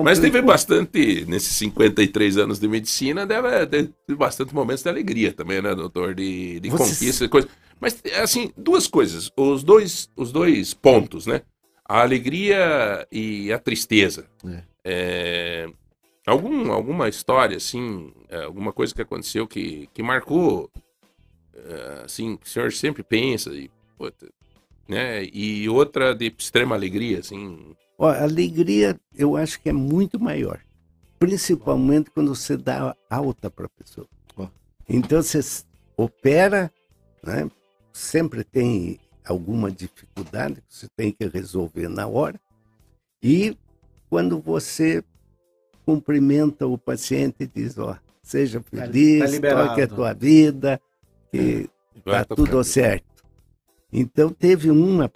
Mas teve bastante, nesses 53 anos de medicina, deve ter bastante momentos de alegria também, né, doutor? De, de Vocês- conquista, coisa. Mas, assim, duas coisas. Os dois, os dois pontos, né? A alegria e a tristeza. É. É, algum, alguma história, assim, é, alguma coisa que aconteceu que, que marcou, é, assim, que o senhor sempre pensa, e, puta, né? E outra de extrema alegria, assim. Ó, a alegria eu acho que é muito maior. Principalmente quando você dá alta para a pessoa. Ó. Então você opera, né? sempre tem alguma dificuldade que você tem que resolver na hora. E quando você cumprimenta o paciente e diz, ó, seja Tá- feliz, tá toque a tua vida, que vai tá tudo tocando. certo. Então teve uma,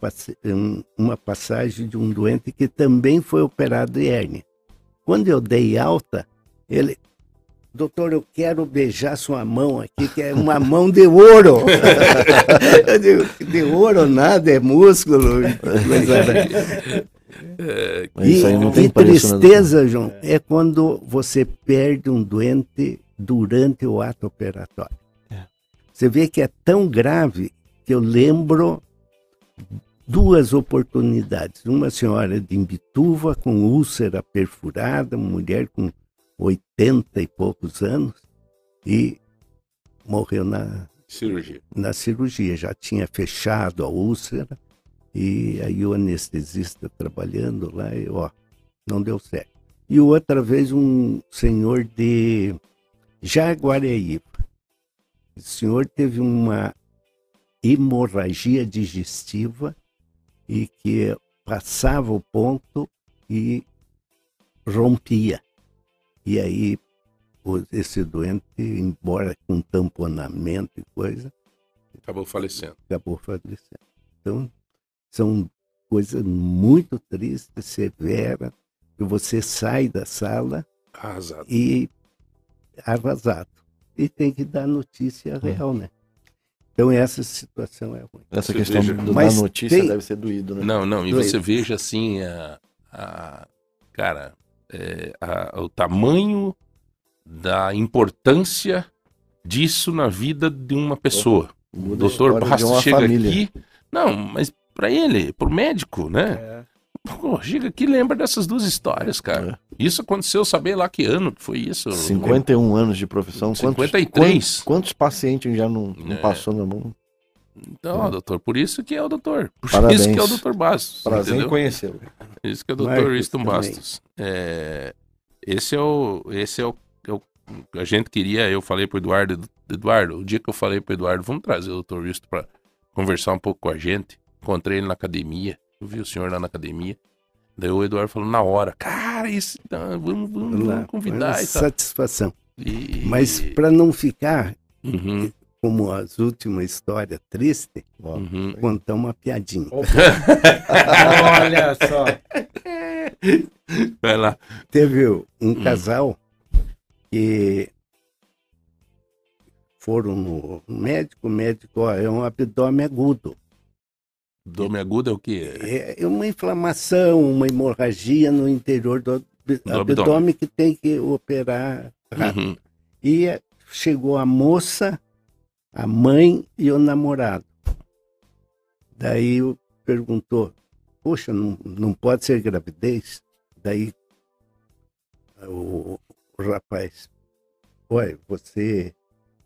um- uma passagem de um doente que também foi operado de hérnia. Quando eu dei alta, ele, doutor, eu quero beijar sua mão aqui, que é uma mão de ouro. [laughs] eu digo, de ouro nada, é músculo. tem e preço, né, tristeza, João, é quando você perde um doente durante o ato operatório. Você vê que é tão grave que eu lembro duas oportunidades. Uma senhora de Imbituva com úlcera perfurada, uma mulher com 80 e poucos anos, e morreu na, Cirurgia. na cirurgia. Já tinha fechado a úlcera e aí o anestesista trabalhando lá, e, ó, não deu certo. E outra vez um senhor de Jaguareíba. O senhor teve uma hemorragia digestiva e que passava o ponto e rompia. E aí esse doente, embora com tamponamento e coisa, Acabou falecendo. acabou falecendo. Então, são coisas muito tristes, severas, que você sai da sala Arrasado. e arrasado. E tem que dar notícia real, né? Então, essa situação é ruim. Essa Você questão veja- do- da notícia tem- deve ser doído, né? Não, não, e Doido. você veja assim, a, a- cara, é, a- o tamanho da importância disso na vida de uma pessoa. O Muda doutor Bastos uma chega família. aqui. Não, mas pra ele, pro médico, né? Pô, chega aqui e lembra dessas duas histórias, cara. Isso aconteceu, saber lá que ano que foi isso. 51 anos de profissão. Quantos, 53. Quantos, quantos pacientes já não, não É. passou na mão? Então, ó, doutor, por isso que é o doutor. Por Parabéns. isso que é o doutor Bastos. Prazer entendeu? em conhecê-lo. Isso que é o Winston também. Bastos. É, esse é o, esse é o, é o a gente queria, eu falei pro Eduardo, Eduardo, o dia que eu falei pro Eduardo, vamos trazer o Dr. Wilson pra conversar um pouco com a gente. Encontrei ele na academia, eu vi o senhor lá na academia. Daí o Eduardo falou na hora, cara, isso, não, vamos, vamos, Lá, vamos convidar e satisfação. E- Mas para não ficar Uhum, como as últimas histórias tristes, uhum. contar uma piadinha. [laughs] Olha só. Vai lá. Teve um Hum. casal que foram no médico, o médico, ó, é um abdômen agudo. Dome agudo é o quê? É é uma inflamação, uma hemorragia no interior do, ab- Do abdômen, abdômen. que tem que operar rápido. Uhum. E chegou a moça, a mãe e o namorado. Daí perguntou, poxa, não, não pode ser gravidez? Daí o, o rapaz, ué, você...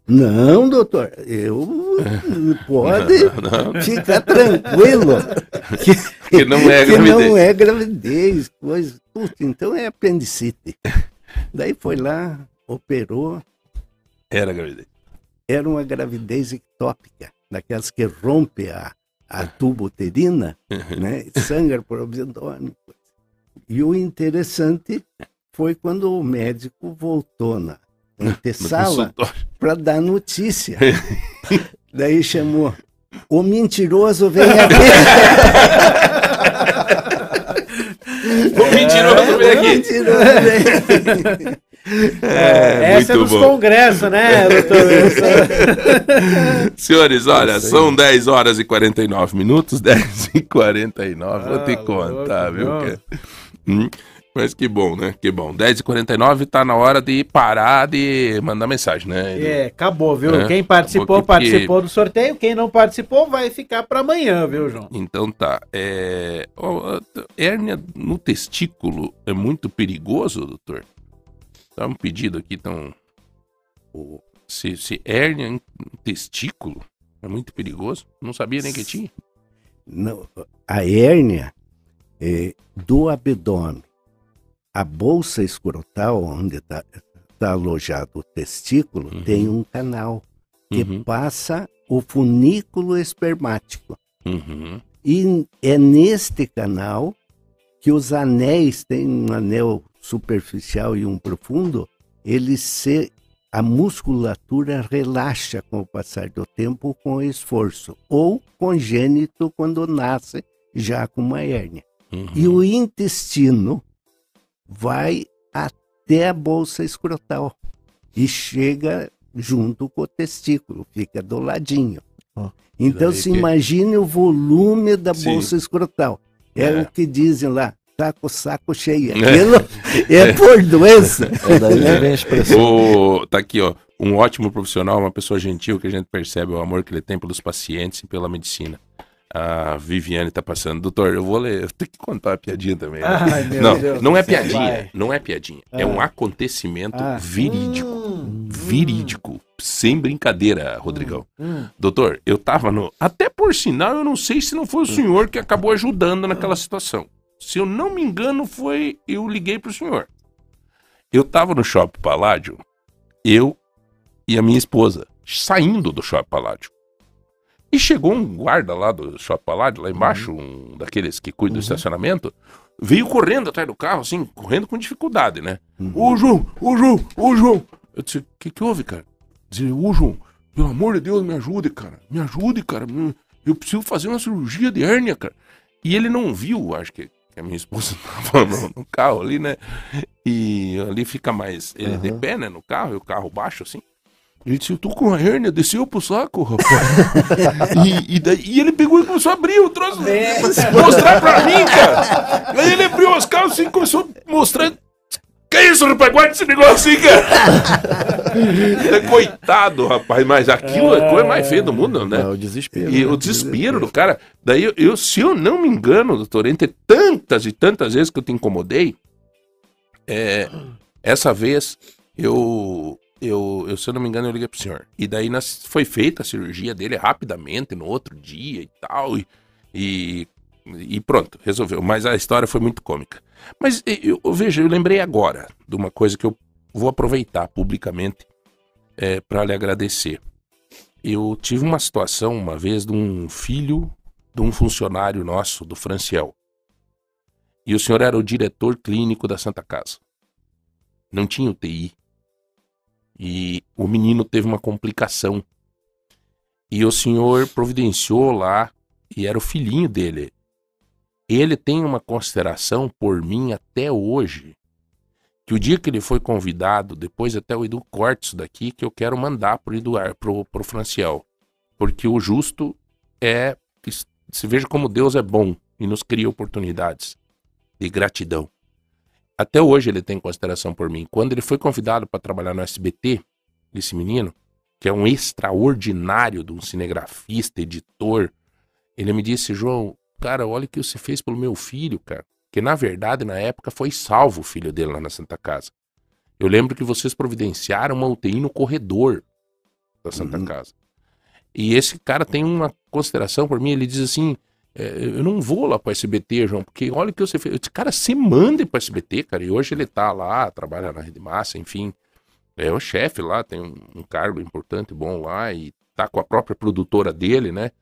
Não, doutor, eu... [laughs] Pode Não, não. ficar tranquilo. [laughs] Que, Que não é que gravidez. não é gravidez, coisa. Puta, então é apendicite. [laughs] Daí foi lá, operou, Era gravidez. Era uma gravidez ectópica, daquelas que rompe a, a tuba uterina, [laughs] né? e Sangra por abdômen. E o interessante foi quando o médico voltou na [laughs] antessala para dar notícia. [laughs] Daí chamou, o mentiroso vem aqui. O mentiroso vem O aqui. mentiroso vem aqui. É, Essa é dos bom. congressos, né, doutor? [laughs] Senhores, olha, são 10 horas e 49 minutos, [laughs] 10 e 49, vou te Ah, contar, louco, viu? não. cara? Hum, Mas que bom, né? Que bom. 10 e 49 tá na hora de parar de mandar mensagem, né? É, acabou, viu? É, Quem participou, que- participou do sorteio. Quem não participou, vai ficar para amanhã, viu, João? Então tá. É... hérnia no testículo é muito perigoso, doutor? Tá um pedido aqui, então. o- Se, se hérnia em testículo é muito perigoso? Não sabia nem que tinha. Não, a hérnia é, do abdômen, a bolsa escrotal, onde está alojado o testículo, Uhum. tem um canal que Uhum. passa o funículo espermático. Uhum. E é neste canal que os anéis, tem um anel superficial e um profundo, eles se a musculatura relaxa com o passar do tempo com o esforço, ou congênito quando nasce já com uma hérnia. Uhum. E o intestino vai até a bolsa escrotal e chega junto com o testículo, fica do ladinho. Ó. então se que- imagine o volume da Sim. bolsa escrotal. É, É. o que dizem lá, tá com o saco cheio. É. Aquilo [laughs] é por doença. É daí que vem a expressão. O- tá aqui, ó. Um ótimo profissional, uma pessoa gentil que a gente percebe o amor que ele tem pelos pacientes e pela medicina. A Viviane tá passando. Doutor, eu vou ler. Eu tenho que contar a piadinha também. né? Ai, meu não, Deus não do é piadinha. Não é piadinha. É Ah. um acontecimento Ah. verídico. Hum, Verídico. Sem brincadeira, Rodrigão. hum. Doutor, eu tava no. Até por sinal, eu não sei se não foi o senhor que acabou ajudando naquela situação. Se eu não me engano, foi. Eu liguei pro senhor. Eu tava no Shopping Paládio, eu e a minha esposa, saindo do Shopping Paládio. E chegou um guarda lá do Shopping Paládio, lá embaixo, um daqueles que cuida do estacionamento, veio correndo atrás do carro, assim, correndo com dificuldade, né? Ô, João, ô, João, ô, João. Eu disse, o que que houve, cara? Dizer, ô, João, pelo amor de Deus, me ajude, cara. Me ajude, cara. Eu preciso fazer uma cirurgia de hérnia, cara. E ele não viu, acho que, que a minha esposa [laughs] tava no, no carro ali, né? E ali fica mais. Ele de pé, né? No carro, e o carro baixo, assim. Ele disse, eu tô com a hérnia, desceu pro saco, rapaz. [laughs] e, e daí, e ele pegou e começou a abrir o troço, mostrar pra mim, cara. Aí ele abriu as calças e começou a mostrar. Que isso, rapaz? Guarda esse negócio aí, cara. Coitado, rapaz, mas aquilo é a coisa mais feia do mundo, né? É o desespero. E né? o desespero do cara. Daí, eu, eu- se eu não me engano, doutor, entre tantas e tantas vezes que eu te incomodei, é, essa vez eu, eu, eu, se eu não me engano, eu liguei pro senhor. E daí nas- foi feita a cirurgia dele rapidamente, no outro dia e tal. E, e, e pronto, resolveu. Mas a história foi muito cômica. Mas eu, eu veja, eu lembrei agora de uma coisa que eu vou aproveitar publicamente para lhe agradecer. Eu tive uma situação uma vez de um filho de um funcionário nosso, do Franciel. E o senhor era o diretor clínico da Santa Casa. Não tinha UTI. E o menino teve uma complicação. E o senhor providenciou lá, e era o filhinho dele. Ele tem uma consideração por mim até hoje. Que o dia que ele foi convidado, depois até o Edu corte isso daqui, que eu quero mandar pro Eduardo, pro, pro Franciel. Porque o justo é. Se veja como Deus é bom e nos cria oportunidades de gratidão. Até hoje ele tem consideração por mim. Quando ele foi convidado para trabalhar no SBT, esse menino, que é um extraordinário de um cinegrafista, editor, ele me disse, João, cara, olha o que você fez pelo meu filho, cara. Que na verdade, na época, foi salvo o filho dele lá na Santa Casa. Eu lembro que vocês providenciaram uma UTI no corredor da Santa uhum. Casa. E esse cara tem uma consideração por mim, ele diz assim, é, eu não vou lá para SBT, João, porque olha o que você fez. Eu disse, cara, você manda para SBT, cara. E hoje ele tá lá, trabalha na Rede Massa, enfim. É o chefe lá, tem um, um, cargo importante, bom lá, e tá com a própria produtora dele, né?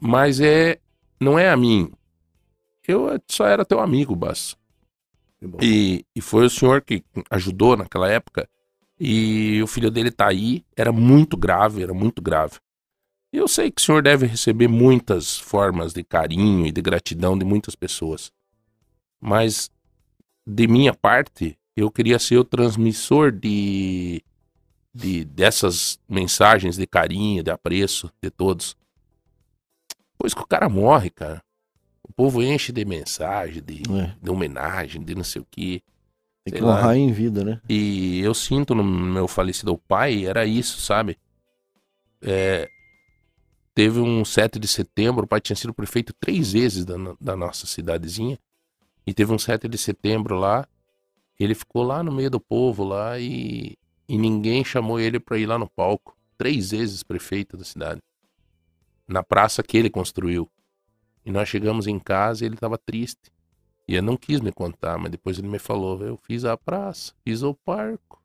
Mas é. Não é a mim. Eu só era teu amigo, Basso. E, e foi o senhor que ajudou naquela época. E o filho dele tá aí. Era muito grave, era muito grave. E eu sei que o senhor deve receber muitas formas de carinho e de gratidão de muitas pessoas. Mas, de minha parte, eu queria ser o transmissor de, de dessas mensagens de carinho, de apreço de todos. Pois que o cara morre, cara. O povo enche de mensagem, de, é. de homenagem, de não sei o quê. Tem que honrar em vida, né? E eu sinto no meu falecido pai, era isso, sabe? É, teve um 7 de setembro, o pai tinha sido prefeito três vezes da, da nossa cidadezinha. E teve um 7 de setembro lá, ele ficou lá no meio do povo lá e, e ninguém chamou ele para ir lá no palco. Três vezes prefeito da cidade. Na praça que ele construiu. E nós chegamos em casa e ele estava triste. E eu não quis me contar, mas depois ele me falou: eu fiz a praça, fiz o parco.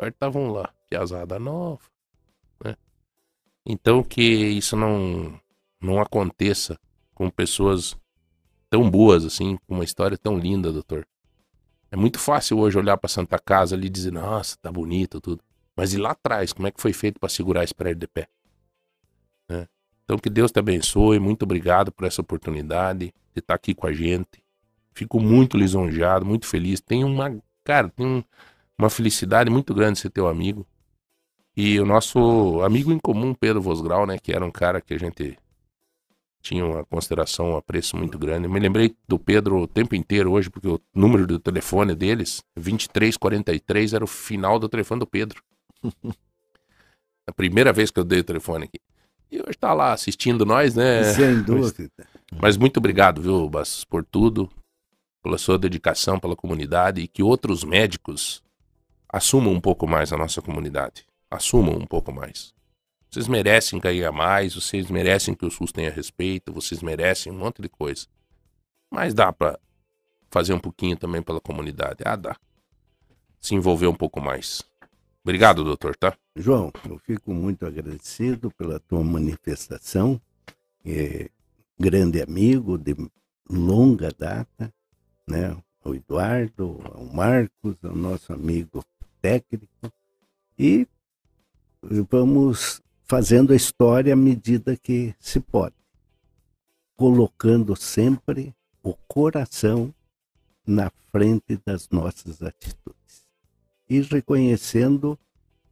Estavam lá, piazada nova. Né? Então que isso não, não aconteça com pessoas tão boas assim, com uma história tão linda, doutor. É muito fácil hoje olhar para Santa Casa ali e dizer, nossa, tá bonito tudo. Mas e lá atrás, como é que foi feito para segurar esse prédio de pé? Então que Deus te abençoe, muito obrigado por essa oportunidade de estar aqui com a gente. Fico muito lisonjeado, muito feliz. Tenho uma, cara, tenho uma felicidade muito grande ser teu amigo. E o nosso amigo em comum, Pedro Vosgrau, né, que era um cara que a gente tinha uma consideração, um apreço muito grande. Eu me lembrei do Pedro o tempo inteiro hoje, porque o número do telefone deles, 2343, era o final do telefone do Pedro. [laughs] a primeira vez que eu dei o telefone aqui. E hoje tá lá assistindo nós, né? Sem [laughs] dúvida. Mas muito obrigado, viu, Bastos, por tudo, pela sua dedicação pela comunidade e que outros médicos assumam um pouco mais a nossa comunidade assumam um pouco mais. Vocês merecem ganhar mais, vocês merecem que o SUS tenha respeito, vocês merecem um monte de coisa. Mas dá para fazer um pouquinho também pela comunidade. Ah, dá. Se envolver um pouco mais. Obrigado, doutor, tá? João, eu fico muito agradecido pela tua manifestação. É, grande amigo de longa data, né? O Eduardo, o Marcos, o nosso amigo técnico. E vamos fazendo a história à medida que se pode, colocando sempre o coração na frente das nossas atitudes e reconhecendo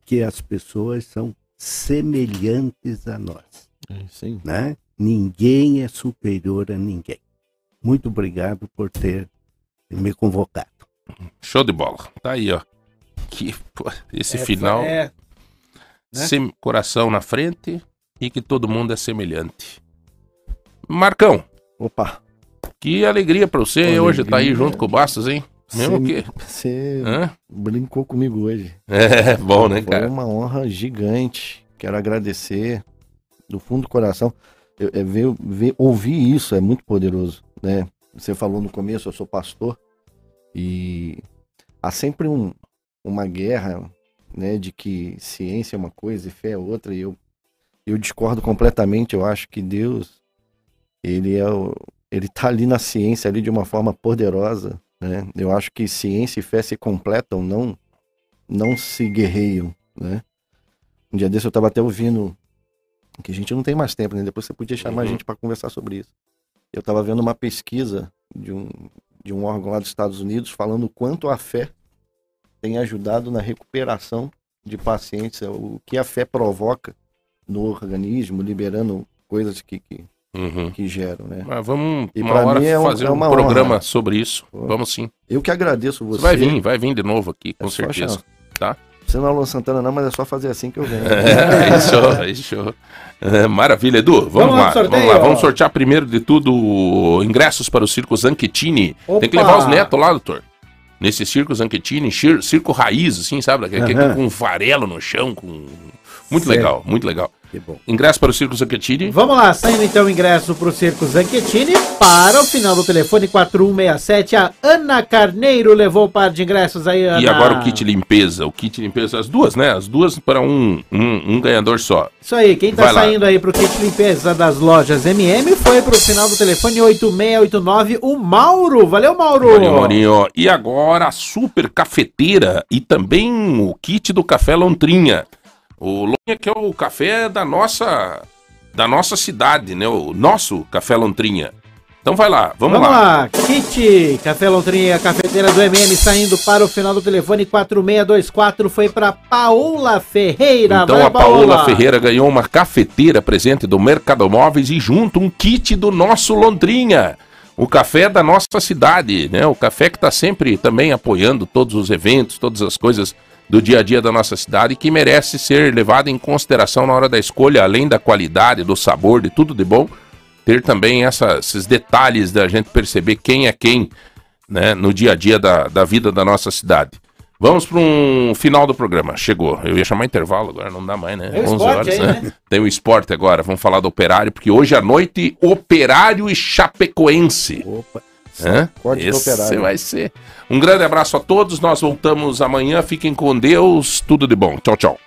que as pessoas são semelhantes a nós. É, sim. Né? Ninguém é superior a ninguém. Muito obrigado por ter me convocado. Show de bola. Tá aí, ó. Que, pô, esse é, final. É, né? Sem coração na frente e que todo mundo é semelhante. Marcão. Opa. Que alegria pra você alegria. hoje estar tá aí junto com o Bastos, hein? Mesmo que. Você brincou comigo hoje. É, bom, né, cara? Foi uma honra gigante. Quero agradecer do fundo do coração. Eu, eu, ver, ver, ouvir isso é muito poderoso, né? Você falou no começo, eu sou pastor e há sempre um, uma guerra, né, de que ciência é uma coisa e fé é outra, e eu, eu discordo completamente. Eu acho que Deus, ele é o, ele tá ali na ciência ali de uma forma poderosa, né? Eu acho que ciência e fé se completam, não não se guerreiam, né? Um dia desse eu estava até ouvindo que a gente não tem mais tempo, né? Depois você podia chamar Uhum. a gente para conversar sobre isso. Eu estava vendo uma pesquisa de um, de um órgão lá dos Estados Unidos falando o quanto a fé tem ajudado na recuperação de pacientes, o que a fé provoca no organismo, liberando coisas que, que, Uhum. que geram, né? Mas vamos E uma hora mim é um- fazer é um programa honra. sobre isso. Pô. Vamos sim. Eu que agradeço você. Você vai vir, vai vir de novo aqui, com É certeza. Tá? Você não é Alô Santana não, mas é só fazer assim que eu venho. [laughs] É, isso, isso. É, maravilha, Edu. Vamos, Vamos lá sorteio, vamos lá. ó. Vamos sortear primeiro de tudo ingressos para o Circo Zanchettini. Tem que levar os netos lá, doutor. Nesse Circo Zanchettini, cir- circo raiz, assim, sabe? Aquele Aham. com farelo no chão, com... Muito Certo. legal, muito legal. Que bom. Ingresso para o Circo Zanchettini. Vamos lá, saindo então o ingresso pro Circo Zanchettini para o final do telefone 4167. A Ana Carneiro levou o par de ingressos aí, Ana. E agora o kit limpeza. O kit limpeza, as duas, né? As duas para um, um, um ganhador só. Isso aí, quem tá Vai lá. saindo aí pro kit limpeza das lojas MM foi pro final do telefone 8689, o Mauro. Valeu, Mauro! Valeu, Maurinho. E agora a super cafeteira e também o kit do café Lontrinha. O Lontrinha que é o café da nossa da nossa cidade, né? O nosso café Lontrinha. Então vai lá, vamos, Vamos lá. lá, kit Café Lontrinha, cafeteira do MM saindo para o final do telefone 4624 foi para Paola Ferreira. Então Vai, a Paola Ferreira ganhou uma cafeteira presente do Mercado Móveis e junto um kit do nosso Londrinha. O café da nossa cidade, né? O café que está sempre também apoiando todos os eventos, todas as coisas do dia a dia da nossa cidade que merece ser levado em consideração na hora da escolha, além da qualidade, do sabor, de tudo de bom, ter também essa- esses detalhes da gente perceber quem é quem, né? No dia a dia da, da vida da nossa cidade. Vamos para um final do programa. Chegou. Eu ia chamar intervalo, agora não dá mais, né? Tem o esporte aí, né? [laughs] Tem o esporte agora. Vamos falar do Operário, porque hoje à noite, Operário e Chapecoense. Opa. Hã? Do Esse Operário. vai ser. Um grande abraço a todos. Nós voltamos amanhã. Fiquem com Deus. Tudo de bom. Tchau, tchau.